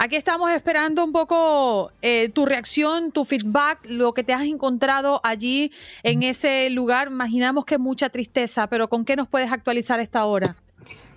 Aquí estamos esperando un poco eh, tu reacción, tu feedback, lo que te has encontrado allí en ese lugar. Imaginamos que mucha tristeza, pero ¿con qué nos puedes actualizar esta hora?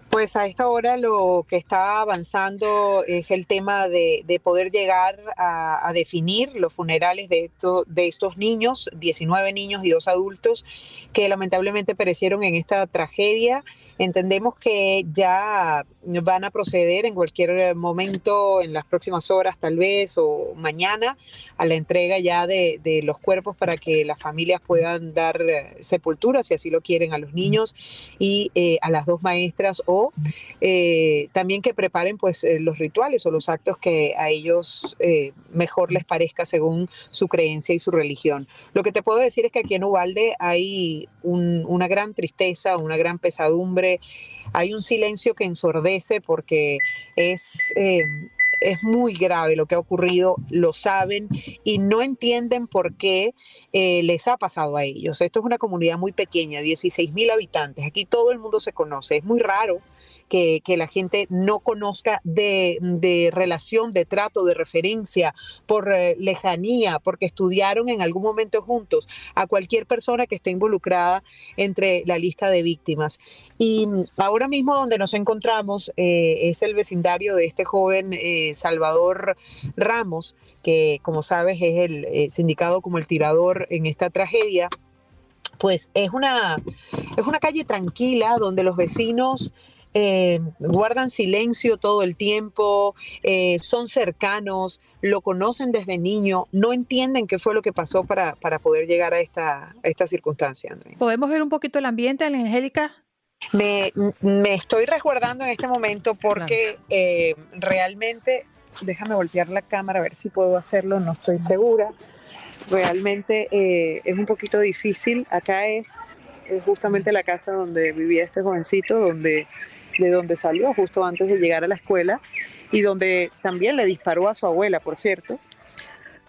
Pues a esta hora lo que está avanzando es el tema de, de poder llegar a, a, definir los funerales de, esto, de estos niños, 19 niños y dos adultos que lamentablemente perecieron en esta tragedia. Entendemos que ya van a proceder en cualquier momento, en las próximas horas tal vez, o mañana, a la entrega ya de, los cuerpos para que las familias puedan dar sepultura, si así lo quieren, a los niños y eh, a las dos maestras, o eh, también que preparen pues eh, los rituales o los actos que a ellos eh, mejor les parezca según su creencia y su religión. Lo que te puedo decir es que aquí en Ubalde hay un, una gran tristeza, una gran pesadumbre, hay un silencio que ensordece porque es... Eh, es muy grave lo que ha ocurrido, lo saben y no entienden por qué eh, les ha pasado a ellos. Esto es una comunidad muy pequeña, 16 mil habitantes. Aquí todo el mundo se conoce. Es muy raro que, la gente no conozca de, relación, de trato, de referencia, por eh, lejanía, porque estudiaron en algún momento juntos a cualquier persona que esté involucrada entre la lista de víctimas. Y ahora mismo donde nos encontramos eh, es el vecindario de este joven eh, Salvador Ramos, que como sabes es el sindicado como el tirador en esta tragedia. Pues es una, es una calle tranquila donde los vecinos eh, guardan silencio todo el tiempo, eh, son cercanos, lo conocen desde niño, no entienden qué fue lo que pasó para, para poder llegar a esta, a esta circunstancia. André. ¿Podemos ver un poquito el ambiente, Angélica? Me, me, estoy resguardando en este momento porque claro. eh, realmente, déjame voltear la cámara a ver si puedo hacerlo, no estoy segura. Realmente eh, es un poquito difícil. Acá es, es justamente la casa donde vivía este jovencito, donde de donde salió justo antes de llegar a la escuela y donde también le disparó a su abuela, por cierto.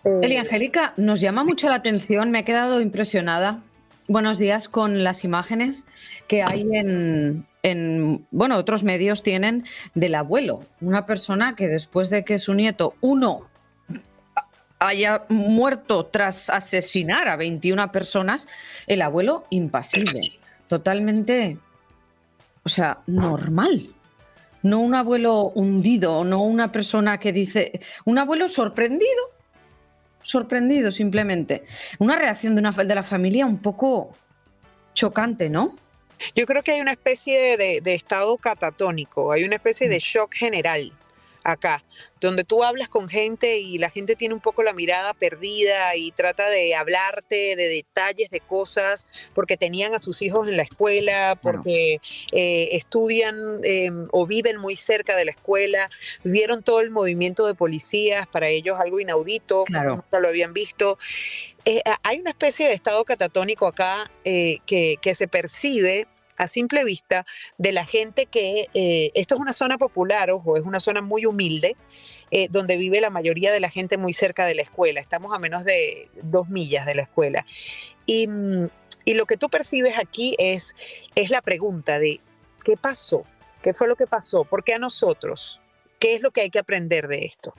Eli Angélica, nos llama mucho la atención, me he quedado impresionada. Buenos días con las imágenes que hay en, en, bueno, otros medios tienen del abuelo, una persona que después de que su nieto, uno, haya muerto tras asesinar a 21 personas, el abuelo impasible, totalmente o sea, normal. No un abuelo hundido, no una persona que dice, un abuelo sorprendido, sorprendido simplemente. Una reacción de, una, de la familia un poco chocante, ¿no? Yo creo que hay una especie de, de estado catatónico, hay una especie de shock general acá, donde tú hablas con gente y la gente tiene un poco la mirada perdida y trata de hablarte de detalles de cosas porque tenían a sus hijos en la escuela, porque bueno. eh, estudian eh, o viven muy cerca de la escuela, vieron todo el movimiento de policías, para ellos algo inaudito, claro. nunca lo habían visto. Eh, hay una especie de estado catatónico acá eh, que, que se percibe a simple vista de la gente que eh, esto es una zona popular, ojo, es una zona muy humilde, eh, donde vive la mayoría de la gente muy cerca de la escuela. Estamos a menos de dos millas de la escuela. Y, y lo que tú percibes aquí es, es la pregunta de ¿qué pasó? ¿Qué fue lo que pasó? ¿Por qué a nosotros? ¿Qué es lo que hay que aprender de esto?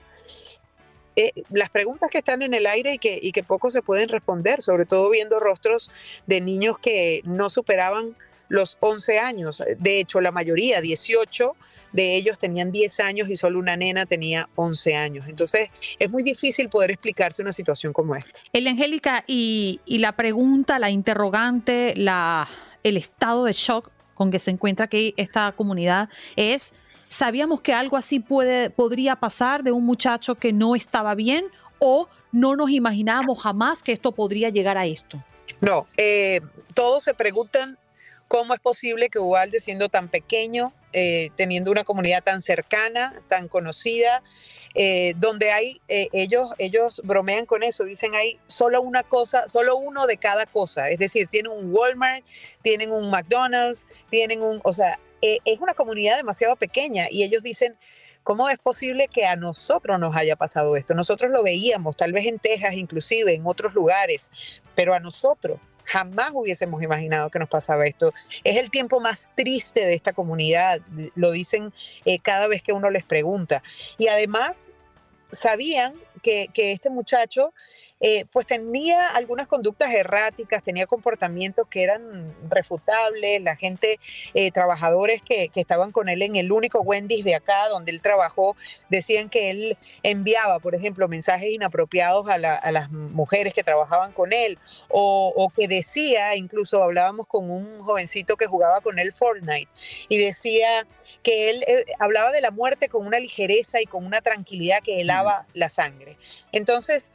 Eh, las preguntas que están en el aire y que, y que poco se pueden responder, sobre todo viendo rostros de niños que no superaban los 11 años. De hecho, la mayoría, 18, de ellos tenían 10 años y solo una nena tenía 11 años. Entonces es muy difícil poder explicarse una situación como esta. El Angélica, y, y la pregunta, la interrogante, la, el estado de shock con que se encuentra aquí esta comunidad es, ¿sabíamos que algo así puede, podría pasar de un muchacho que no estaba bien o no nos imaginábamos jamás que esto podría llegar a esto? No, eh, todos se preguntan cómo es posible que Ubalde, siendo tan pequeño, eh, teniendo una comunidad tan cercana, tan conocida, eh, donde hay, eh, ellos, ellos bromean con eso, dicen hay solo una cosa, solo uno de cada cosa, es decir, tienen un Walmart, tienen un McDonald's, tienen un, o sea, eh, es una comunidad demasiado pequeña y ellos dicen, ¿cómo es posible que a nosotros nos haya pasado esto? Nosotros lo veíamos, tal vez en Texas, inclusive en otros lugares, pero a nosotros jamás hubiésemos imaginado que nos pasaba esto. Es el tiempo más triste de esta comunidad, lo dicen eh, cada vez que uno les pregunta. Y además sabían que, que este muchacho eh, pues tenía algunas conductas erráticas, tenía comportamientos que eran refutables, la gente, eh, trabajadores que, que, estaban con él en el único Wendy's de acá donde él trabajó, decían que él enviaba, por ejemplo, mensajes inapropiados a, la, a las mujeres que trabajaban con él, o, o, que decía, incluso hablábamos con un jovencito que jugaba con él Fortnite, y decía que él eh, hablaba de la muerte con una ligereza y con una tranquilidad que helaba la sangre. Entonces,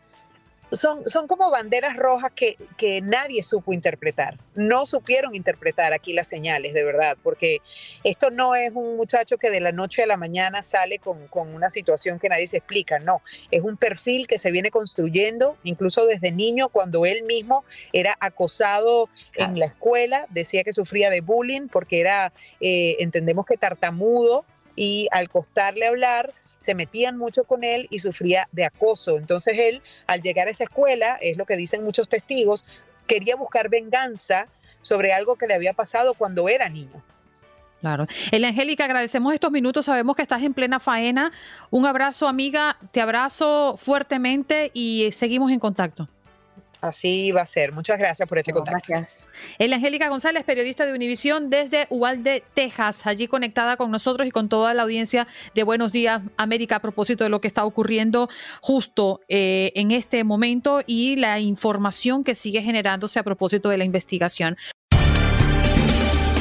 son, son como banderas rojas que, que, nadie supo interpretar. No supieron interpretar aquí las señales, de verdad, porque esto no es un muchacho que de la noche a la mañana sale con, con una situación que nadie se explica, no, es un perfil que se viene construyendo, incluso desde niño, cuando él mismo era acosado en la escuela, decía que sufría de bullying porque era, eh, entendemos que tartamudo y al costarle hablar, se metían mucho con él y sufría de acoso. Entonces él, al llegar a esa escuela, es lo que dicen muchos testigos, quería buscar venganza sobre algo que le había pasado cuando era niño. Claro. Elia Angélica, agradecemos estos minutos. Sabemos que estás en plena faena. Un abrazo, amiga. Te abrazo fuertemente y seguimos en contacto. Así va a ser. Muchas gracias por este no, contacto. Gracias. El Angélica González, periodista de Univisión desde Uvalde, Texas, allí conectada con nosotros y con toda la audiencia de Buenos Días América a propósito de lo que está ocurriendo justo eh, en este momento y la información que sigue generándose a propósito de la investigación.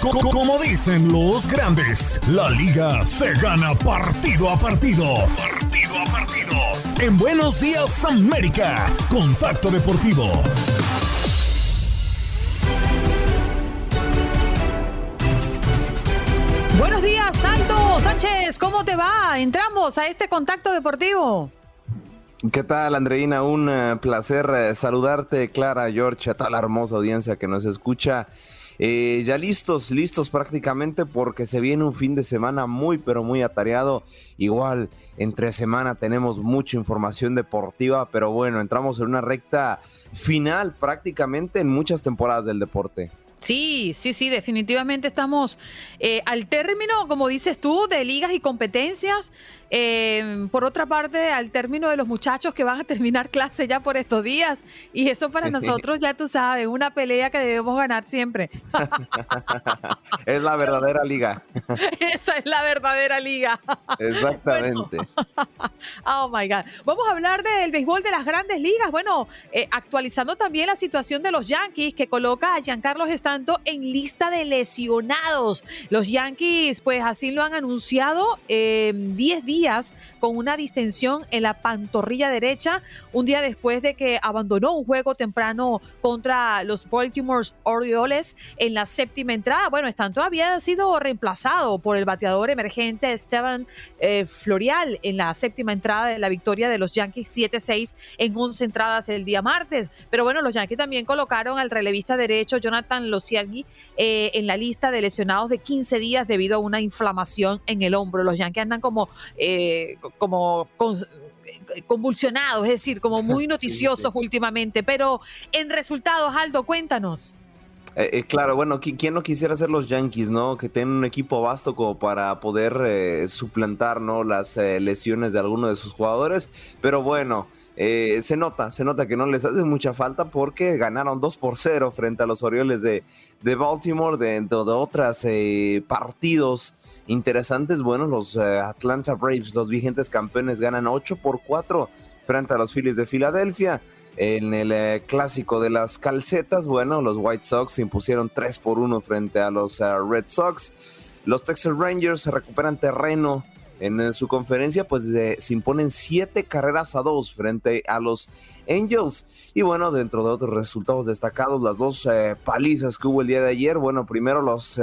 Como dicen los grandes, la liga se gana partido a partido. Partido a partido. En Buenos Días América, Contacto Deportivo. Buenos días, Santo Sánchez, ¿cómo te va? Entramos a este Contacto Deportivo. ¿Qué tal, Andreina? Un uh, placer uh, saludarte, Clara, George, a toda la hermosa audiencia que nos escucha. Eh, ya listos, listos prácticamente porque se viene un fin de semana muy, pero muy atareado. Igual, entre semana tenemos mucha información deportiva, pero bueno, entramos en una recta final prácticamente en muchas temporadas del deporte. Sí, sí, sí, definitivamente estamos eh, al término, como dices tú, de ligas y competencias. Eh, por otra parte, al término de los muchachos que van a terminar clase ya por estos días. Y eso para nosotros, ya tú sabes, una pelea que debemos ganar siempre. es la verdadera liga. Esa es la verdadera liga. Exactamente. Bueno. Oh my God. Vamos a hablar del béisbol de las grandes ligas. Bueno, eh, actualizando también la situación de los Yankees, que coloca a Giancarlo Estanto en lista de lesionados. Los Yankees, pues así lo han anunciado, 10 eh, días con una distensión en la pantorrilla derecha, un día después de que abandonó un juego temprano contra los Baltimore Orioles en la séptima entrada. Bueno, Estanto había sido reemplazado por el bateador emergente Esteban eh, Florial en la séptima entrada de la victoria de los Yankees 7-6 en 11 entradas el día martes. Pero bueno, los Yankees también colocaron al relevista derecho Jonathan Lociagui eh, en la lista de lesionados de 15 días debido a una inflamación en el hombro. Los Yankees andan como... Eh, como con, eh, convulsionados, es decir, como muy noticiosos últimamente. Pero en resultados, Aldo, cuéntanos. Eh, eh, claro, bueno, ¿quién no quisiera ser los Yankees, no? Que tienen un equipo vasto como para poder eh, suplantar, ¿no? Las lesiones de alguno de sus jugadores. Pero bueno, se nota, se nota que no les hace mucha falta porque ganaron 2 por 0 frente a los Orioles de, de Baltimore dentro de otros partidos interesantes. Bueno, los Atlanta Braves, los vigentes campeones, ganan 8 por 4 frente a los Phillies de Filadelfia. En el eh, clásico de las calcetas, bueno, los White Sox se impusieron 3 por 1 frente a los eh, Red Sox. Los Texas Rangers recuperan terreno en, eh, su conferencia, pues se imponen 7 carreras a 2 frente a los Angels. Y bueno, dentro de otros resultados destacados, las dos palizas que hubo el día de ayer. Bueno, primero los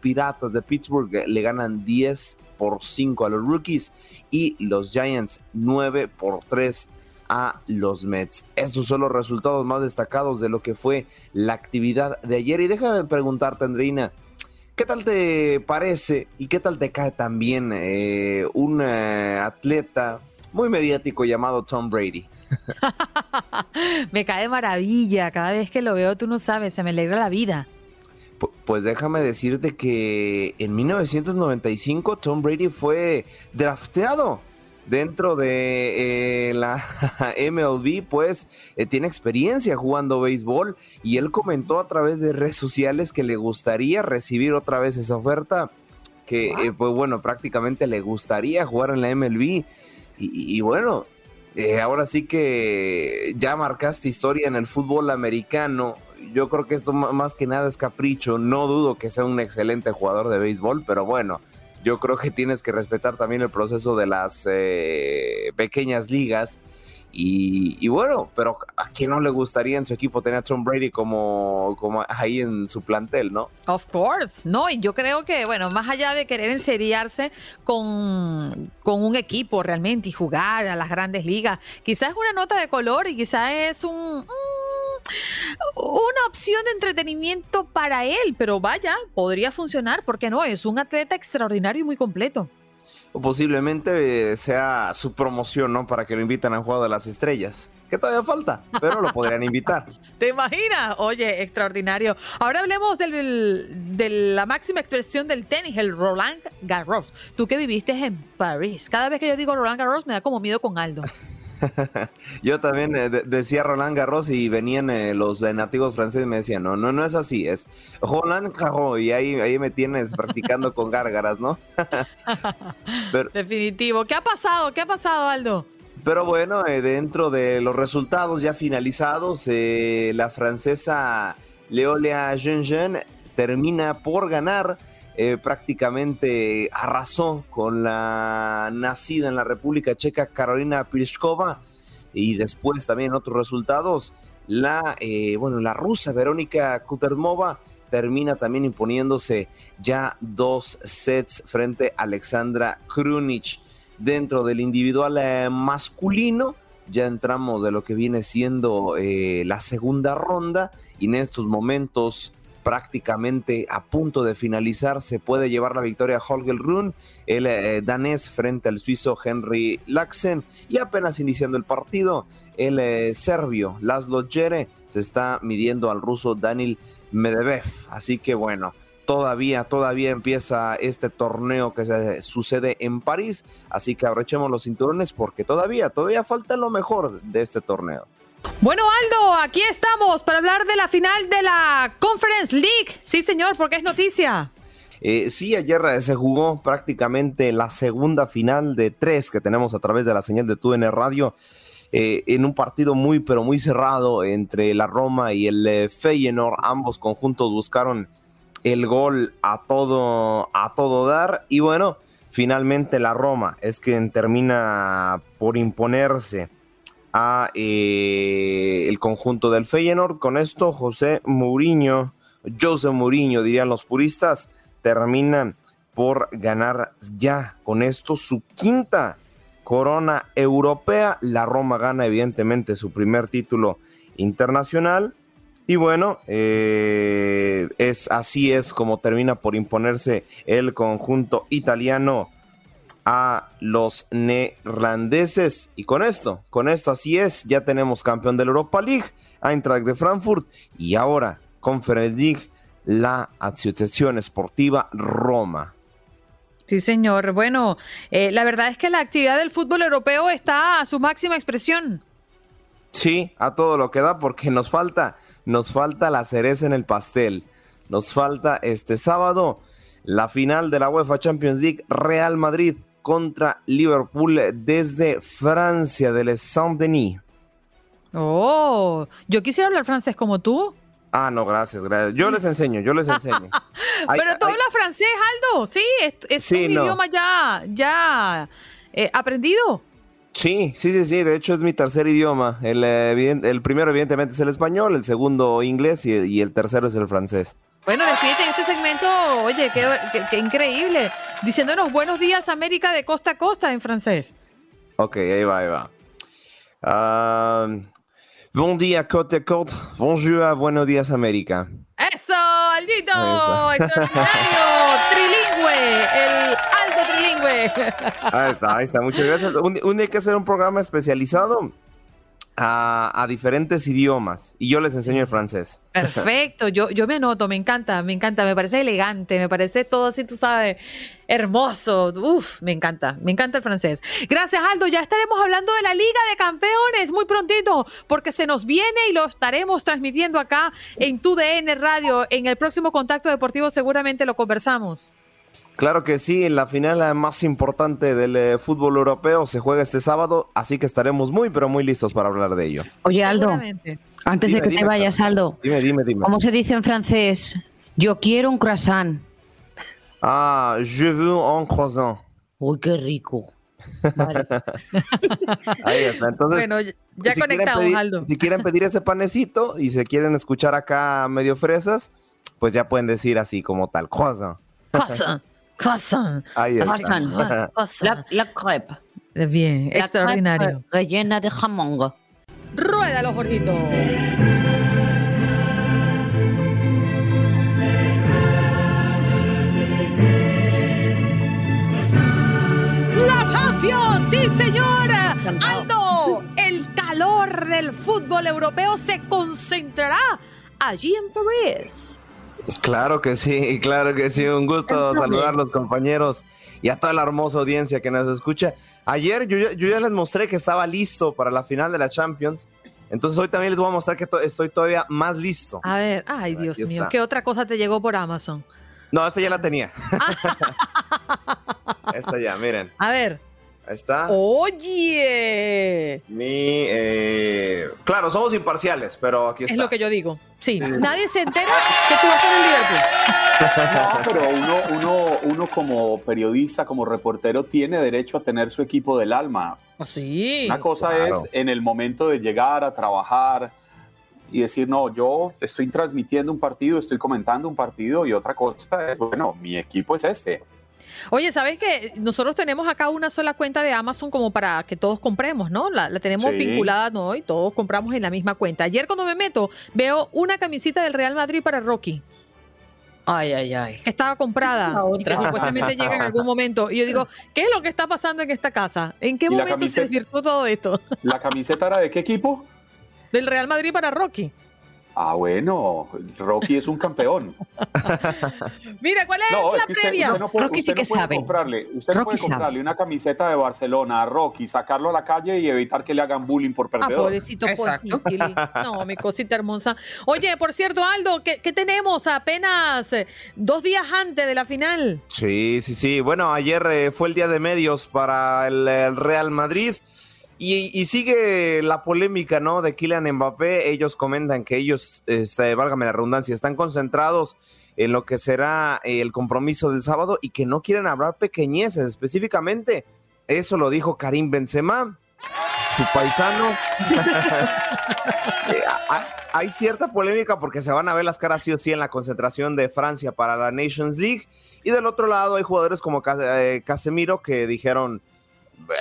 Piratas de Pittsburgh le ganan 10 por 5 a los Rookies y los Giants 9 por 3 a los Mets. Estos son los resultados más destacados de lo que fue la actividad de ayer. Y déjame preguntarte, Andreina, ¿qué tal te parece y qué tal te cae también eh, un eh, atleta muy mediático llamado Tom Brady? me cae maravilla, cada vez que lo veo tú no sabes, se me alegra la vida. Pues déjame decirte que en 1995 Tom Brady fue drafteado dentro de eh, la MLB, pues eh, tiene experiencia jugando béisbol y él comentó a través de redes sociales que le gustaría recibir otra vez esa oferta, que eh, pues bueno, prácticamente le gustaría jugar en la MLB y, bueno, ahora sí que ya marcaste historia en el fútbol americano. Yo creo que esto más que nada es capricho. No dudo que sea un excelente jugador de béisbol, pero bueno, yo creo que tienes que respetar también el proceso de las eh, pequeñas ligas. Y, bueno, pero ¿a quién no le gustaría en su equipo tener a Tom Brady como, como ahí en su plantel, no? Of course, no, y yo creo que, bueno, más allá de querer enseriarse con, con un equipo realmente y jugar a las grandes ligas, quizás es una nota de color y quizás es un una opción de entretenimiento para él, pero vaya, podría funcionar, porque no? Es un atleta extraordinario y muy completo. O posiblemente sea su promoción, ¿no? Para que lo inviten a Juego de las Estrellas. Que todavía falta, pero lo podrían invitar. ¿Te imaginas? Oye, extraordinario. Ahora hablemos de la máxima expresión del tenis, el Roland Garros. Tú que viviste en París. Cada vez que yo digo Roland Garros me da como miedo con Aldo. Yo también eh, decía Roland Garros y venían eh, los nativos franceses y me decían, no, no, no es así, es Roland Garros y ahí, ahí me tienes practicando con gárgaras, ¿no? Definitivo. ¿Qué ha pasado? ¿Qué ha pasado, Aldo? Pero bueno, eh, dentro de los resultados ya finalizados, la francesa Leolia Jean termina por ganar eh, prácticamente arrasó con la nacida en la República Checa Carolina Pliskova y después también otros resultados. La, eh, bueno, la rusa Verónica Kutermova termina también imponiéndose ya dos sets frente a Alexandra Krunic. Dentro del individual eh, masculino, ya entramos de lo que viene siendo la segunda ronda y en estos momentos prácticamente a punto de finalizar. Se puede llevar la victoria Holger Rune, el eh, danés frente al suizo Henry Laxen. Y apenas iniciando el partido, el eh, serbio Laszlo Jere se está midiendo al ruso Daniel Medvedev. Así que bueno, todavía, todavía empieza este torneo que se sucede en París. Así que aprovechemos los cinturones porque todavía, todavía falta lo mejor de este torneo. Bueno, Aldo, aquí estamos para hablar de la final de la Conference League. Sí, señor, porque es noticia. Eh, sí, ayer eh, se jugó prácticamente la segunda final de tres que tenemos a través de la señal de TUN Radio. Eh, en un partido muy, pero muy cerrado entre la Roma y el Feyenoord. Ambos conjuntos buscaron el gol a todo, a todo dar. Y bueno, finalmente la Roma es quien termina por imponerse eh, el conjunto del Feyenoord. Con esto, José Mourinho, José Mourinho, dirían los puristas, termina por ganar ya con esto su quinta corona europea. La Roma gana evidentemente su primer título internacional. Y bueno, eh, es así es como termina por imponerse el conjunto italiano a los neerlandeses. Y con esto, con esto así es, ya tenemos campeón de la Europa League, Eintracht de Frankfurt y ahora Conference League, la Asociación Esportiva Roma. Sí, señor. Bueno, eh, la verdad es que la actividad del fútbol europeo está a su máxima expresión. Sí, a todo lo que da, porque nos falta, nos falta la cereza en el pastel. Nos falta este sábado la final de la UEFA Champions League Real Madrid contra Liverpool desde Francia, del Saint-Denis. Oh, yo quisiera hablar francés como tú. Ah, no, gracias, gracias. Yo les enseño, yo les enseño. Pero tú hablas francés, Aldo. Sí, es, es Sí, un no. idioma ya, ya eh, aprendido. Sí, sí, sí, sí. De hecho, es mi tercer idioma. El, eh, el primero, evidentemente, es el español, el segundo, inglés y, y el tercero es el francés. Bueno, despídete en este segmento, oye, qué, qué- qué increíble. Diciéndonos buenos días, América, de costa a costa en francés. Ok, ahí va, ahí va. Ah, bon día, Côte à Côte. Bonjour, buenos días, América. ¡Eso, Aldito! Ahí ¡Extraordinario! ¡Trilingüe! ¡El alto trilingüe! Ahí está, ahí está. Muchas gracias. Un, un día hay que hacer un programa especializado a, diferentes idiomas y yo les enseño el francés. Perfecto, yo, yo me anoto, me encanta, me encanta, me parece elegante, me parece todo así, tú sabes, hermoso. Uf, me encanta, me encanta el francés. Gracias, Aldo. Ya estaremos hablando de la Liga de Campeones muy prontito, porque se nos viene y lo estaremos transmitiendo acá en tu DN Radio. En el próximo contacto deportivo seguramente lo conversamos. Claro que sí, la final más importante del eh, fútbol europeo se juega este sábado, así que estaremos muy, pero muy listos para hablar de ello. Oye, Aldo, antes Dime, de que dime, te vayas. Aldo, Dime, dime, dime. ¿cómo se dice en francés? Yo quiero un croissant. Ah, je veux un croissant. Uy, qué rico. Ahí está. Entonces, Bueno, ya- si conectamos, pedir- Aldo. Si quieren pedir ese panecito y se quieren escuchar acá medio fresas, pues ya pueden decir así como tal, croissant. Croissant, croissant. Ahí está. Croissant. La, la crepe. Bien, La extraordinario. crepe rellena de jamón. Ruédalo, Jorgito. La Champions, sí señora. Aldo, el calor del fútbol europeo se concentrará allí en París. Claro que sí, claro que sí. Un gusto saludar los compañeros y a toda la hermosa audiencia que nos escucha. Ayer yo, ya- yo ya les mostré que estaba listo para la final de la Champions. Entonces hoy también les voy a mostrar que to- estoy todavía más listo. A ver, ay Dios Aquí mío, está. ¿qué otra cosa te llegó por Amazon? No, esta ya la tenía. esta ya, miren. A ver. Ahí está. Oye. Mi, eh, Claro, somos imparciales, pero aquí está. Es lo que yo digo. Sí, nadie se entera que tú vas por el Liverpool. No, pero uno, uno, uno como periodista, como reportero, tiene derecho a tener su equipo del alma. Sí. Una cosa claro. es en el momento de llegar a trabajar y decir, no, yo estoy transmitiendo un partido, estoy comentando un partido, y otra cosa es, bueno, mi equipo es este. Oye, ¿sabes que nosotros tenemos acá una sola cuenta de Amazon como para que todos compremos, ¿no? La, la tenemos Sí. vinculada, ¿no? Y todos compramos en la misma cuenta. Ayer cuando me meto, veo una camisita del Real Madrid para Rocky. Ay, ay, ay. que estaba comprada y que supuestamente llega en algún momento. Y yo digo, ¿qué es lo que está pasando en esta casa? ¿En qué ¿Y la momento se camiseta? desvirtuó todo esto? ¿La camiseta era de qué equipo? Del Real Madrid para Rocky. Ah, bueno, Rocky es un campeón. Mira, ¿cuál es No, la es que usted, previa? usted no puede, Rocky sí usted no que puede sabe. comprarle, usted no Rocky puede sabe. comprarle una camiseta de Barcelona a Rocky, sacarlo a la calle y evitar que le hagan bullying por Ah, perdedor. pobrecito, Exacto. pobrecito. No, mi cosita hermosa. Oye, por cierto, Aldo, ¿qué, qué tenemos apenas eh, dos días antes de la final? Sí, sí, sí. Bueno, ayer eh, fue el día de medios para el, el Real Madrid. Y, sigue la polémica, ¿no? De Kylian Mbappé. Ellos comentan que ellos, este, válgame la redundancia, están concentrados en lo que será eh, el compromiso del sábado y que no quieren hablar pequeñeces. Específicamente, eso lo dijo Karim Benzema, su paisano. Eh, ha- hay cierta polémica porque se van a ver las caras sí o sí en la concentración de Francia para la Nations League. Y del otro lado hay jugadores como eh, Casemiro que dijeron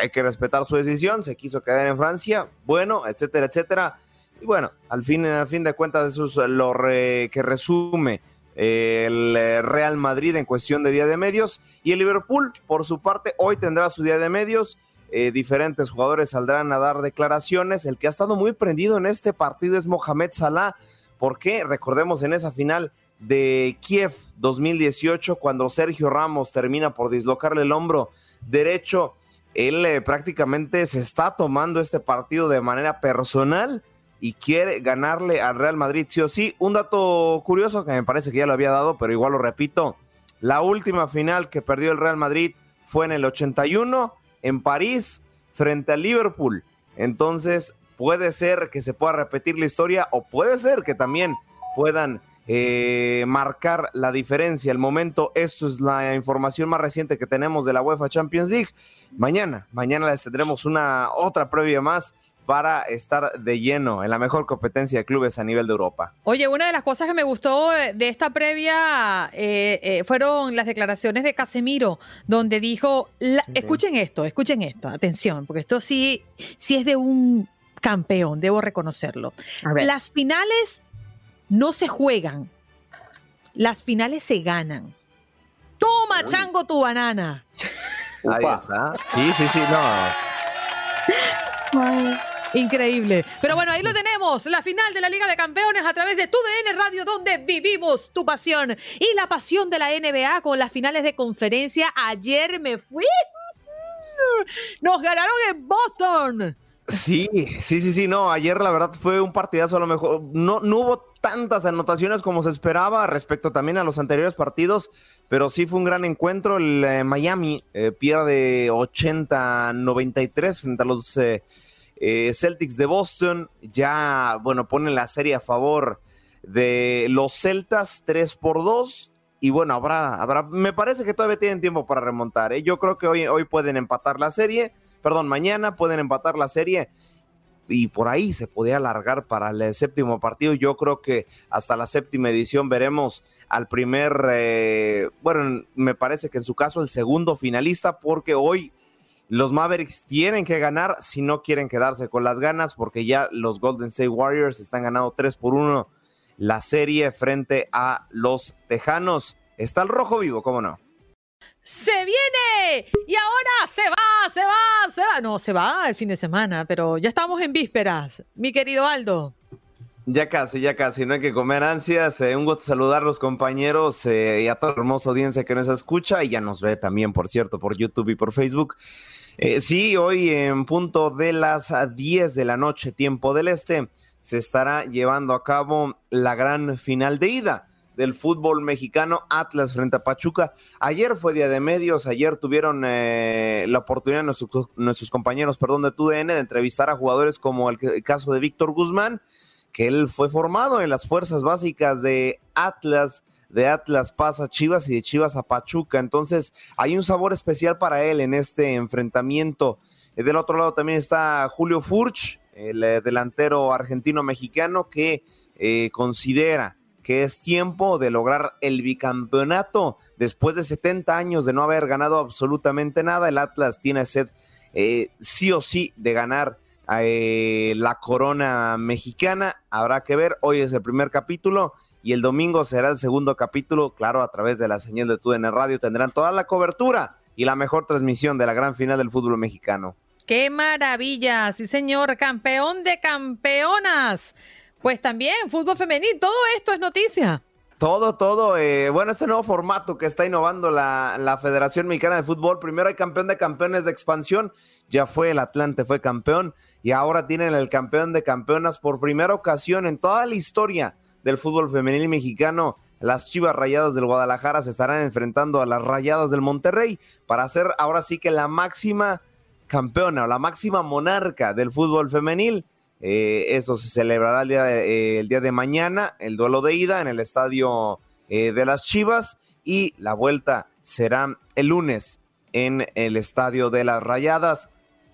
hay que respetar su decisión, se quiso quedar en Francia, bueno, etcétera, etcétera. Y bueno, al fin, al fin de cuentas eso es lo re- que resume eh, el Real Madrid en cuestión de día de medios y el Liverpool, por su parte, hoy tendrá su día de medios. Eh, diferentes jugadores saldrán a dar declaraciones. El que ha estado muy prendido en este partido es Mohamed Salah. porque Recordemos en esa final de Kiev 2018, cuando Sergio Ramos termina por dislocarle el hombro derecho, él eh, prácticamente se está tomando este partido de manera personal y quiere ganarle al Real Madrid sí o sí. Un dato curioso que me parece que ya lo había dado, pero igual lo repito, la última final que perdió el Real Madrid fue en el 81 en París frente al Liverpool. Entonces puede ser que se pueda repetir la historia o puede ser que también puedan eh, marcar la diferencia. El momento, esto es la información más reciente que tenemos de la UEFA Champions League. Mañana, mañana les tendremos una otra previa más para estar de lleno en la mejor competencia de clubes a nivel de Europa. Oye, una de las cosas que me gustó eh, de esta previa eh, eh, fueron las declaraciones de Casemiro, donde dijo, escuchen esto, escuchen esto, atención, porque esto sí, sí es de un campeón, debo reconocerlo. Las finales no se juegan, las finales se ganan. Toma, chango, tu banana. Ahí está. Sí, sí, sí, no. Increíble. Pero bueno, ahí lo tenemos, la final de la Liga de Campeones a través de tu DN Radio, donde vivimos tu pasión y la pasión de la NBA con las finales de conferencia. Ayer me fui. Nos ganaron en Boston. Sí, sí, sí, sí, no, ayer la verdad fue un partidazo a lo mejor, no, no hubo tantas anotaciones como se esperaba respecto también a los anteriores partidos, pero sí fue un gran encuentro, el eh, Miami eh, pierde 80-93 frente a los eh, Celtics de Boston, ya, bueno, ponen la serie a favor de los Celtas 3 por 2, y bueno, habrá, habrá, me parece que todavía tienen tiempo para remontar, yo creo que hoy, hoy pueden empatar la serie, perdón, mañana pueden empatar la serie y por ahí se podía alargar para el séptimo partido. Yo creo que hasta la séptima edición veremos al primer, eh, bueno, me parece que en su caso el segundo finalista, porque hoy los Mavericks tienen que ganar si no quieren quedarse con las ganas, porque ya los Golden State Warriors están ganando 3 por 1 la serie frente a los Tejanos. Está el rojo vivo, ¿cómo no? Se viene y ahora se va, se va, se va. No, se va el fin de semana, pero ya estamos en vísperas, mi querido Aldo. Ya casi, ya casi, no hay que comer ansias. Eh, un gusto saludar a los compañeros eh, y a toda la hermosa audiencia que nos escucha y ya nos ve también, por cierto, por YouTube y por Facebook. Eh, sí, hoy en punto de las 10 de la noche, tiempo del este, se estará llevando a cabo la gran final de ida del fútbol mexicano, Atlas frente a Pachuca. Ayer fue día de medios, ayer tuvieron eh, la oportunidad nuestros, nuestros, compañeros, perdón, de TUDN de entrevistar a jugadores como el, caso de Víctor Guzmán, que él fue formado en las fuerzas básicas de Atlas, de Atlas pasa Chivas y de Chivas a Pachuca. Entonces hay un sabor especial para él en este enfrentamiento. Eh, del otro lado también está Julio Furch, el eh, delantero argentino-mexicano que considera que es tiempo de lograr el bicampeonato. Después de 70 años de no haber ganado absolutamente nada, el Atlas tiene sed eh, sí o sí de ganar eh, la corona mexicana. Habrá que ver, hoy es el primer capítulo y el domingo será el segundo capítulo. Claro, a través de la señal de TUDN Radio tendrán toda la cobertura y la mejor transmisión de la gran final del fútbol mexicano. ¡Qué maravilla! Sí, señor, campeón de campeonas. Pues también, fútbol femenil, todo esto es noticia. Todo, todo. Eh, bueno, este nuevo formato que está innovando la, la, Federación Mexicana de Fútbol. Primero hay campeón de campeones de expansión. Ya fue el Atlante, fue campeón. Y ahora tienen el campeón de campeonas por primera ocasión en toda la historia del fútbol femenil mexicano. Las Chivas Rayadas del Guadalajara se estarán enfrentando a las Rayadas del Monterrey para ser ahora sí que la máxima campeona o la máxima monarca del fútbol femenil. Eh, eso se celebrará el día, de, eh, el día, de, mañana, el duelo de ida en el estadio eh, de las Chivas y la vuelta será el lunes en el estadio de las Rayadas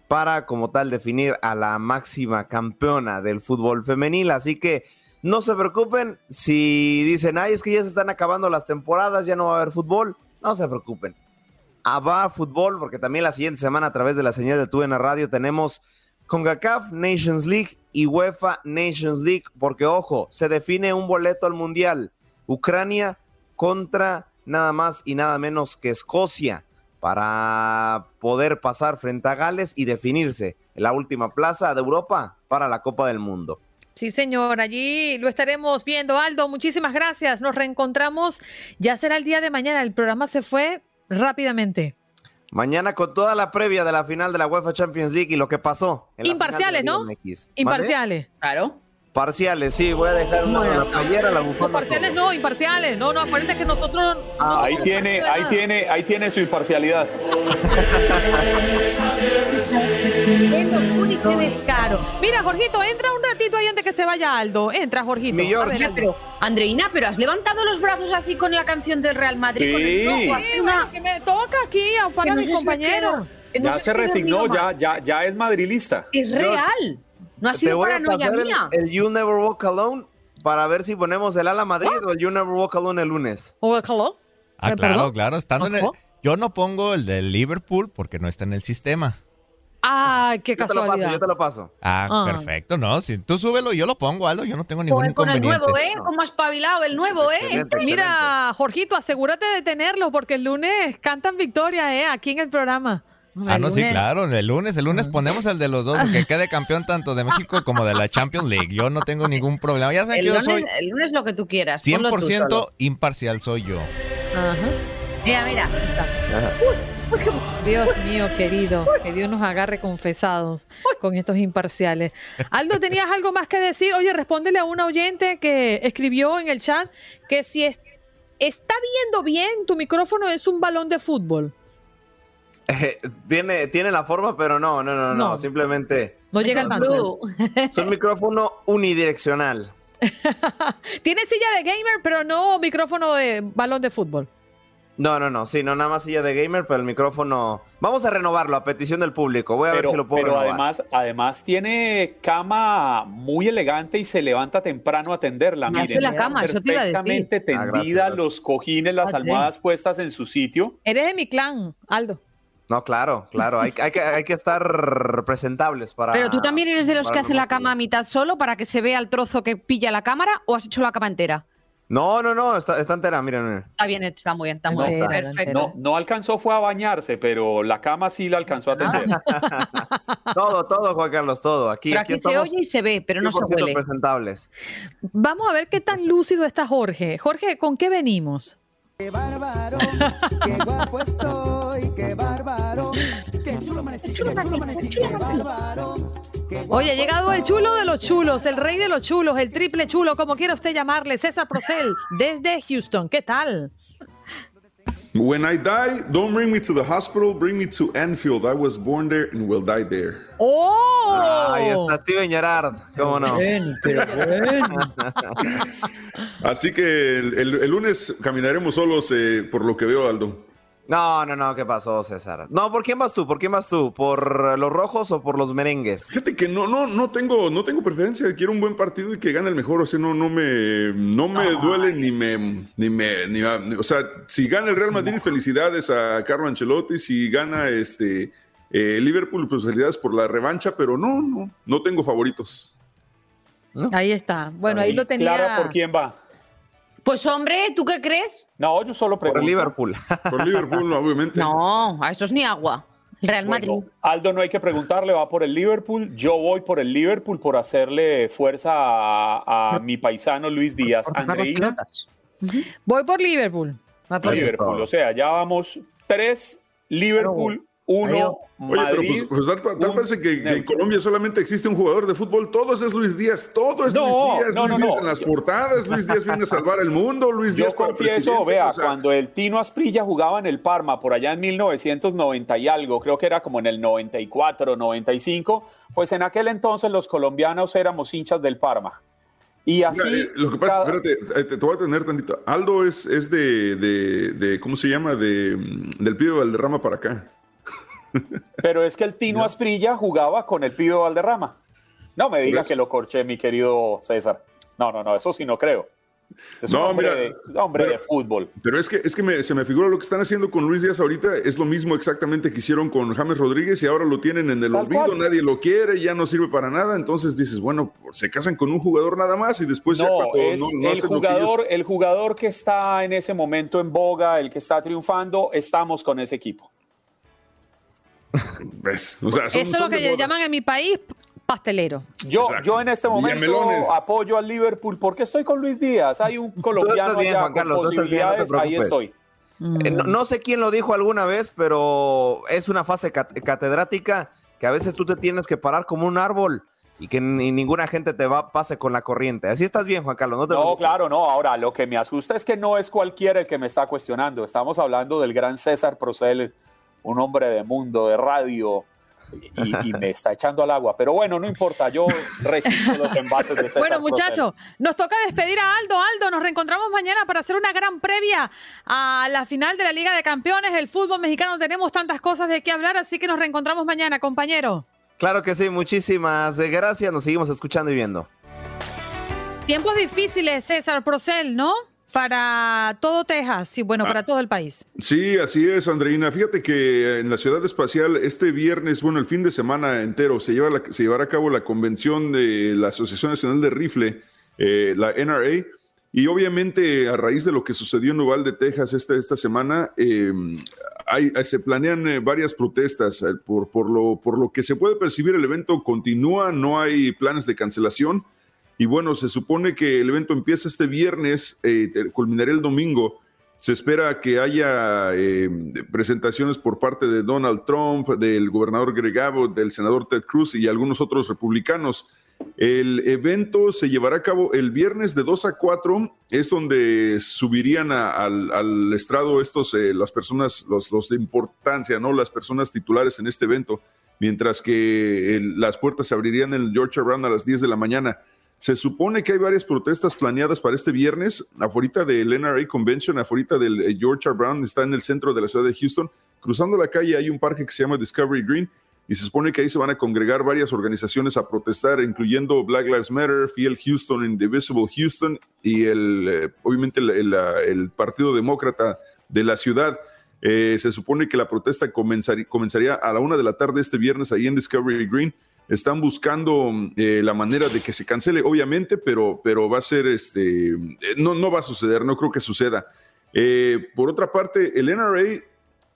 para como tal definir a la máxima campeona del fútbol femenil. Así que no se preocupen si dicen, ay, es que ya se están acabando las temporadas, ya no va a haber fútbol. No se preocupen. Ah, va fútbol porque también la siguiente semana a través de la señal de TUN Radio tenemos CONCACAF Nations League y UEFA Nations League, porque ojo, se define un boleto al Mundial. Ucrania contra nada más y nada menos que Escocia para poder pasar frente a Gales y definirse en la última plaza de Europa para la Copa del Mundo. Sí, señor, allí lo estaremos viendo. Aldo, muchísimas gracias. Nos reencontramos. Ya será el día de mañana. El programa se fue rápidamente. Mañana con toda la previa de la final de la UEFA Champions League y lo que pasó. En Imparciales, ¿no? Imparciales. Claro. Parciales, sí, voy a dejar una la playera, la bufanda. No, parciales no, imparciales. No, no, acuérdate que nosotros. Ah, ahí tiene, ahí tiene, ahí tiene su imparcialidad. qué descaro. Mira, Jorgito, entra un ratito ahí antes que se vaya Aldo. Entra, Jorgito. Mi George. Pero, Andreina, pero has levantado los brazos así con la canción del Real Madrid. Sí. Con el trozo, bueno, que me toca aquí para mis compañeros. Ya se resignó, ya, ya, ya es madrilista. Es real. No ha Te sido voy a paranoia pasar el, mía. el You Never Walk Alone para ver si ponemos el Ala Madrid o el You Never Walk Alone el lunes. ¿O hello? Ah, Eh, claro, ¿perdón? claro. Estando en el- yo no pongo el del Liverpool porque no está en el sistema. Ay, qué Yo te lo paso, casualidad. yo te lo paso. Ah, Ah. perfecto, ¿no? Si tú súbelo y yo lo pongo, Aldo, yo no tengo ningún Joder, con el nuevo, ¿eh? ¿Cómo ha espabilado el nuevo, eh? Excelente, excelente. Mira, Jorgito, asegúrate de tenerlo porque el lunes cantan victoria, ¿eh? Aquí en el programa. Ah, no, sí, claro. El lunes, el lunes ponemos el de los dos, que quede campeón tanto de México como de la Champions League. Yo no tengo ningún problema. Ya saben El que yo lunes, soy el lunes lo que tú quieras. ponlo tú 100% solo. imparcial, soy yo. Ajá. Mira, mira. Dios mío, querido, que Dios nos agarre confesados con estos imparciales. Aldo, ¿tenías algo más que decir? Oye, respóndele a una oyente que escribió en el chat que si es- está viendo bien, tu micrófono es un balón de fútbol. Eh, tiene, tiene la forma, pero no, no, no, no, No. simplemente No llega tanto. es un micrófono unidireccional. Tiene silla de gamer, pero no micrófono de balón de fútbol. No, no, no, sí, no nada más silla de gamer, pero el micrófono. Vamos a renovarlo a petición del público. Voy a ver si lo puedo pero renovar. además, además tiene cama muy elegante y se levanta temprano a atenderla. Me hace Miren, la cama, eso te iba a decir. perfectamente Ah, tendida, los cojines, las Ah, sí. almohadas puestas en su sitio. Eres de mi clan, Aldo. No, claro, claro. Hay, hay que, hay que estar presentables para. Pero tú también eres de los que hace la cama a mitad solo para que se vea el trozo que pilla la cámara o has hecho la cama entera. No, no, no, está, está entera, miren. miren. Está bien, está muy bien, está muy No, bien. Perfecto. No, no alcanzó, fue a bañarse, pero la cama sí la alcanzó a atender. Todo, todo, Juan Carlos, todo. Aquí, Pero aquí aquí se oye y se ve, pero no se 100% huele. presentables. Vamos a ver qué tan lúcido está Jorge. Jorge, ¿con qué venimos? Qué bárbaro, qué guapo estoy, qué bárbaro, qué chulo amanecí, qué chulo amanecí, qué bárbaro. Oye, ha llegado el chulo de los chulos, el rey de los chulos, el triple chulo, como quiera usted llamarle, César Procel, desde Houston. ¿Qué tal? When I die, don't bring me to the hospital, bring me to Enfield. I was born there and will die there. ¡Oh! Ahí está Steven Gerrard, cómo no. Así que el, el- el lunes caminaremos solos, eh, por lo que veo, Aldo. No, no, no, ¿qué pasó, César? No, ¿por quién vas tú? ¿Por quién vas tú? ¿Por los rojos o por los merengues? Fíjate que no, no, no tengo, no tengo preferencia. Quiero un buen partido y que gane el mejor. O sea, no, no me, no me duele ni me, ni me, ni me- o sea, si gana el Real Madrid, felicidades a Carlo Ancelotti. Si gana este eh, Liverpool, pues felicidades por la revancha. Pero no, no, no tengo favoritos. Ahí está. Bueno, ahí lo tenía. Clara, ¿por quién va? Pues hombre, ¿tú qué crees? No, yo solo pregunto. Por Liverpool. Por Liverpool, obviamente. No, a eso es ni agua. Real Bueno, Madrid. Aldo no hay que preguntarle, va por el Liverpool. Yo voy por el Liverpool por hacerle fuerza a, a mi paisano Luis Díaz. Por Andreina. Voy por Liverpool. Va por- Liverpool. O sea, ya vamos tres Liverpool, uno Adiós. Oye, pero pues, pues tal, tal un parece que, que en. Colombia solamente existe un jugador de fútbol. Todo es Luis Díaz. Todo es No, Luis Díaz. no, Luis no, Díaz no. en las portadas. Luis Díaz viene a salvar el mundo. Luis Yo Díaz para confieso, vea, o sea, cuando el Tino Asprilla jugaba en el Parma por allá en 1990 y algo, creo que era como en el 94, 95, pues en aquel entonces los colombianos éramos hinchas del Parma. Y así... Mira, eh, lo que pasa, cada- espérate, eh, te, te voy a tener tantito. Aldo es, es de, de, de- ¿cómo se llama? De, mm, del pibe Valderrama para acá. Pero es que el Tino Asprilla jugaba con el pibe Valderrama. No me diga eso. que lo corché, mi querido César. No, no, no, eso sí no creo. Es un hombre, de, hombre de fútbol. Pero es que, es que me- se me figura lo que están haciendo con Luis Díaz ahorita. Es lo mismo exactamente que hicieron con James Rodríguez y ahora lo tienen en el Tal olvido. cual. Nadie lo quiere, ya no sirve para nada. Entonces dices, bueno, se casan con un jugador nada más y después ya No, cuando es no, no el, ellos- jugador, el jugador que está en ese momento en boga, el que está triunfando, estamos con ese equipo. ¿Ves? O sea, son- Eso es lo que llaman en mi país pastelero. Yo, yo en este momento apoyo al Liverpool porque estoy con Luis Díaz. Hay un colombiano bien, allá Juan Carlos, con estás bien, no posibilidades, ahí estoy. Eh, no, no sé quién lo dijo alguna vez, pero es una fase cat- catedrática que a veces tú te tienes que parar como un árbol y que ni ninguna gente te va pase con la corriente. Así estás bien, Juan Carlos. No, te No, claro, no. Ahora, lo que me asusta es que no es cualquiera el que me está cuestionando. Estamos hablando del gran César Procel, un hombre de mundo, de radio, y, y me está echando al agua. Pero bueno, no importa, yo resisto los embates de César Bueno, muchachos, nos toca despedir a Aldo. Aldo, nos reencontramos mañana para hacer una gran previa a la final de la Liga de Campeones. El fútbol mexicano tenemos tantas cosas de qué hablar, así que nos reencontramos mañana, compañero. Claro que sí, muchísimas gracias. Nos seguimos escuchando y viendo. Tiempos difíciles, César Procel, ¿no? Para todo Texas y bueno, para todo el país. Sí, así es, Andreina. Fíjate que en la ciudad espacial este viernes, bueno, el fin de semana entero, se, lleva la- se llevará a cabo la convención de la Asociación Nacional de Rifle, eh, la NRA, y obviamente a raíz de lo que sucedió en Uvalde, Texas, esta, esta semana, eh, hay- se planean eh, varias protestas eh, por, por, lo, por lo que se puede percibir. El evento continúa, no hay planes de cancelación. Y bueno, se supone que el evento empieza este viernes, eh, culminará el domingo. Se espera que haya eh, presentaciones por parte de Donald Trump, del gobernador Greg Abbott, del senador Ted Cruz y algunos otros republicanos. El evento se llevará a cabo el viernes de 2 a 4, es donde subirían al, estrado estos, eh, las personas, los, de importancia, ¿no? Las personas titulares en este evento, mientras que el- las puertas se abrirían en el Georgia Round a las 10 de la mañana. Se supone que hay varias protestas planeadas para este viernes, afuera del NRA Convention, afuera del eh, Georgia Brown, está en el centro de la ciudad de Houston. Cruzando la calle hay un parque que se llama Discovery Green y se supone que ahí se van a congregar varias organizaciones a protestar, incluyendo Black Lives Matter, Fiel Houston, Indivisible Houston y el, eh, obviamente el Partido Demócrata de la ciudad. Eh, se supone que la protesta comenzaría, comenzaría a la una de la tarde este viernes ahí en Discovery Green. Están buscando eh, la manera de que se cancele, obviamente, pero, pero va a ser, este, eh, no, no va a suceder, no creo que suceda. Eh, por otra parte, el NRA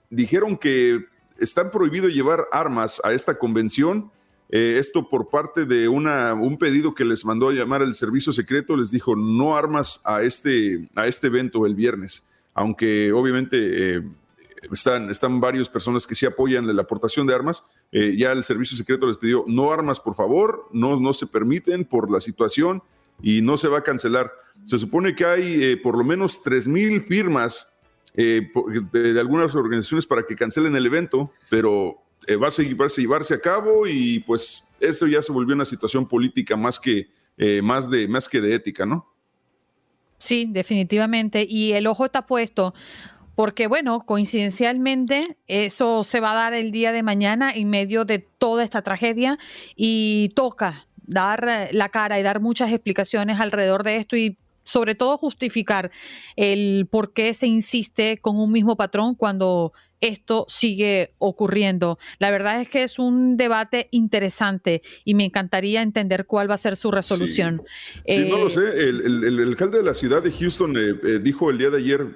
dijeron que están prohibido llevar armas a esta convención. Esto por parte de una, un pedido que les mandó a llamar el servicio secreto, les dijo no armas a este, a este evento el viernes, aunque obviamente están, están varias personas que sí apoyan la aportación de armas. Eh, ya el servicio secreto les pidió no armas, por favor, no, no se permiten por la situación y no se va a cancelar. Se supone que hay eh, por lo menos 3.000 firmas eh, de, algunas organizaciones para que cancelen el evento, pero eh, va, a a llevarse a cabo y pues eso ya se volvió una situación política más que, eh, más de, más que de ética, ¿no? Sí, definitivamente. Y el ojo está puesto porque, bueno, coincidencialmente eso se va a dar el día de mañana en medio de toda esta tragedia y toca dar eh, la cara y dar muchas explicaciones alrededor de esto y sobre todo justificar el por qué se insiste con un mismo patrón cuando esto sigue ocurriendo. La verdad es que es un debate interesante y me encantaría entender cuál va a ser su resolución. Sí, no Eh, lo sé. El, el- el alcalde de la ciudad de Houston eh, eh, dijo el día de ayer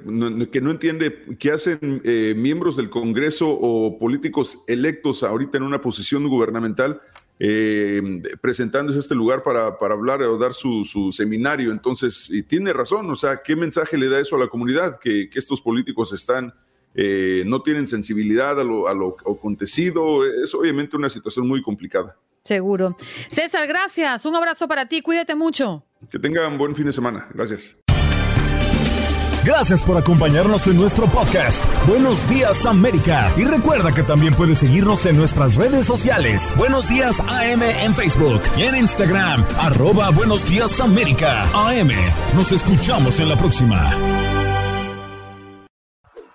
que no entiende qué hacen eh, miembros del Congreso o políticos electos ahorita en una posición gubernamental eh, presentándose a este lugar para, para hablar o dar su, su seminario. Entonces, y tiene razón. O sea, ¿qué mensaje le da eso a la comunidad? Que, que estos políticos están... eh, no tienen sensibilidad a lo, a lo acontecido. Es obviamente una situación muy complicada. Seguro. César, gracias. Un abrazo para ti. Cuídate mucho. Que tengan buen fin de semana. Gracias. Gracias por acompañarnos en nuestro podcast. Buenos días América. Y recuerda que también puedes seguirnos en nuestras redes sociales. Buenos días AM en Facebook y en Instagram. Arroba Buenos días América. AM. Nos escuchamos en la próxima.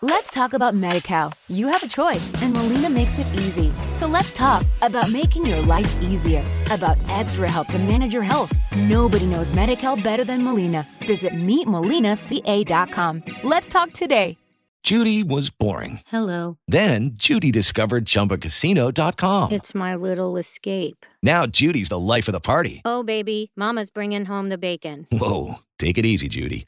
Let's talk about MediCal. You have a choice, and Molina makes it easy. So let's talk about making your life easier, about extra help to manage your health. Nobody knows MediCal better than Molina. Visit meetmolinaca.com. Let's talk today. Judy was boring. Hello. Then Judy discovered ChumbaCasino.com. It's my little escape. Now Judy's the life of the party. Oh, baby, Mama's bringing home the bacon. Whoa, take it easy, Judy.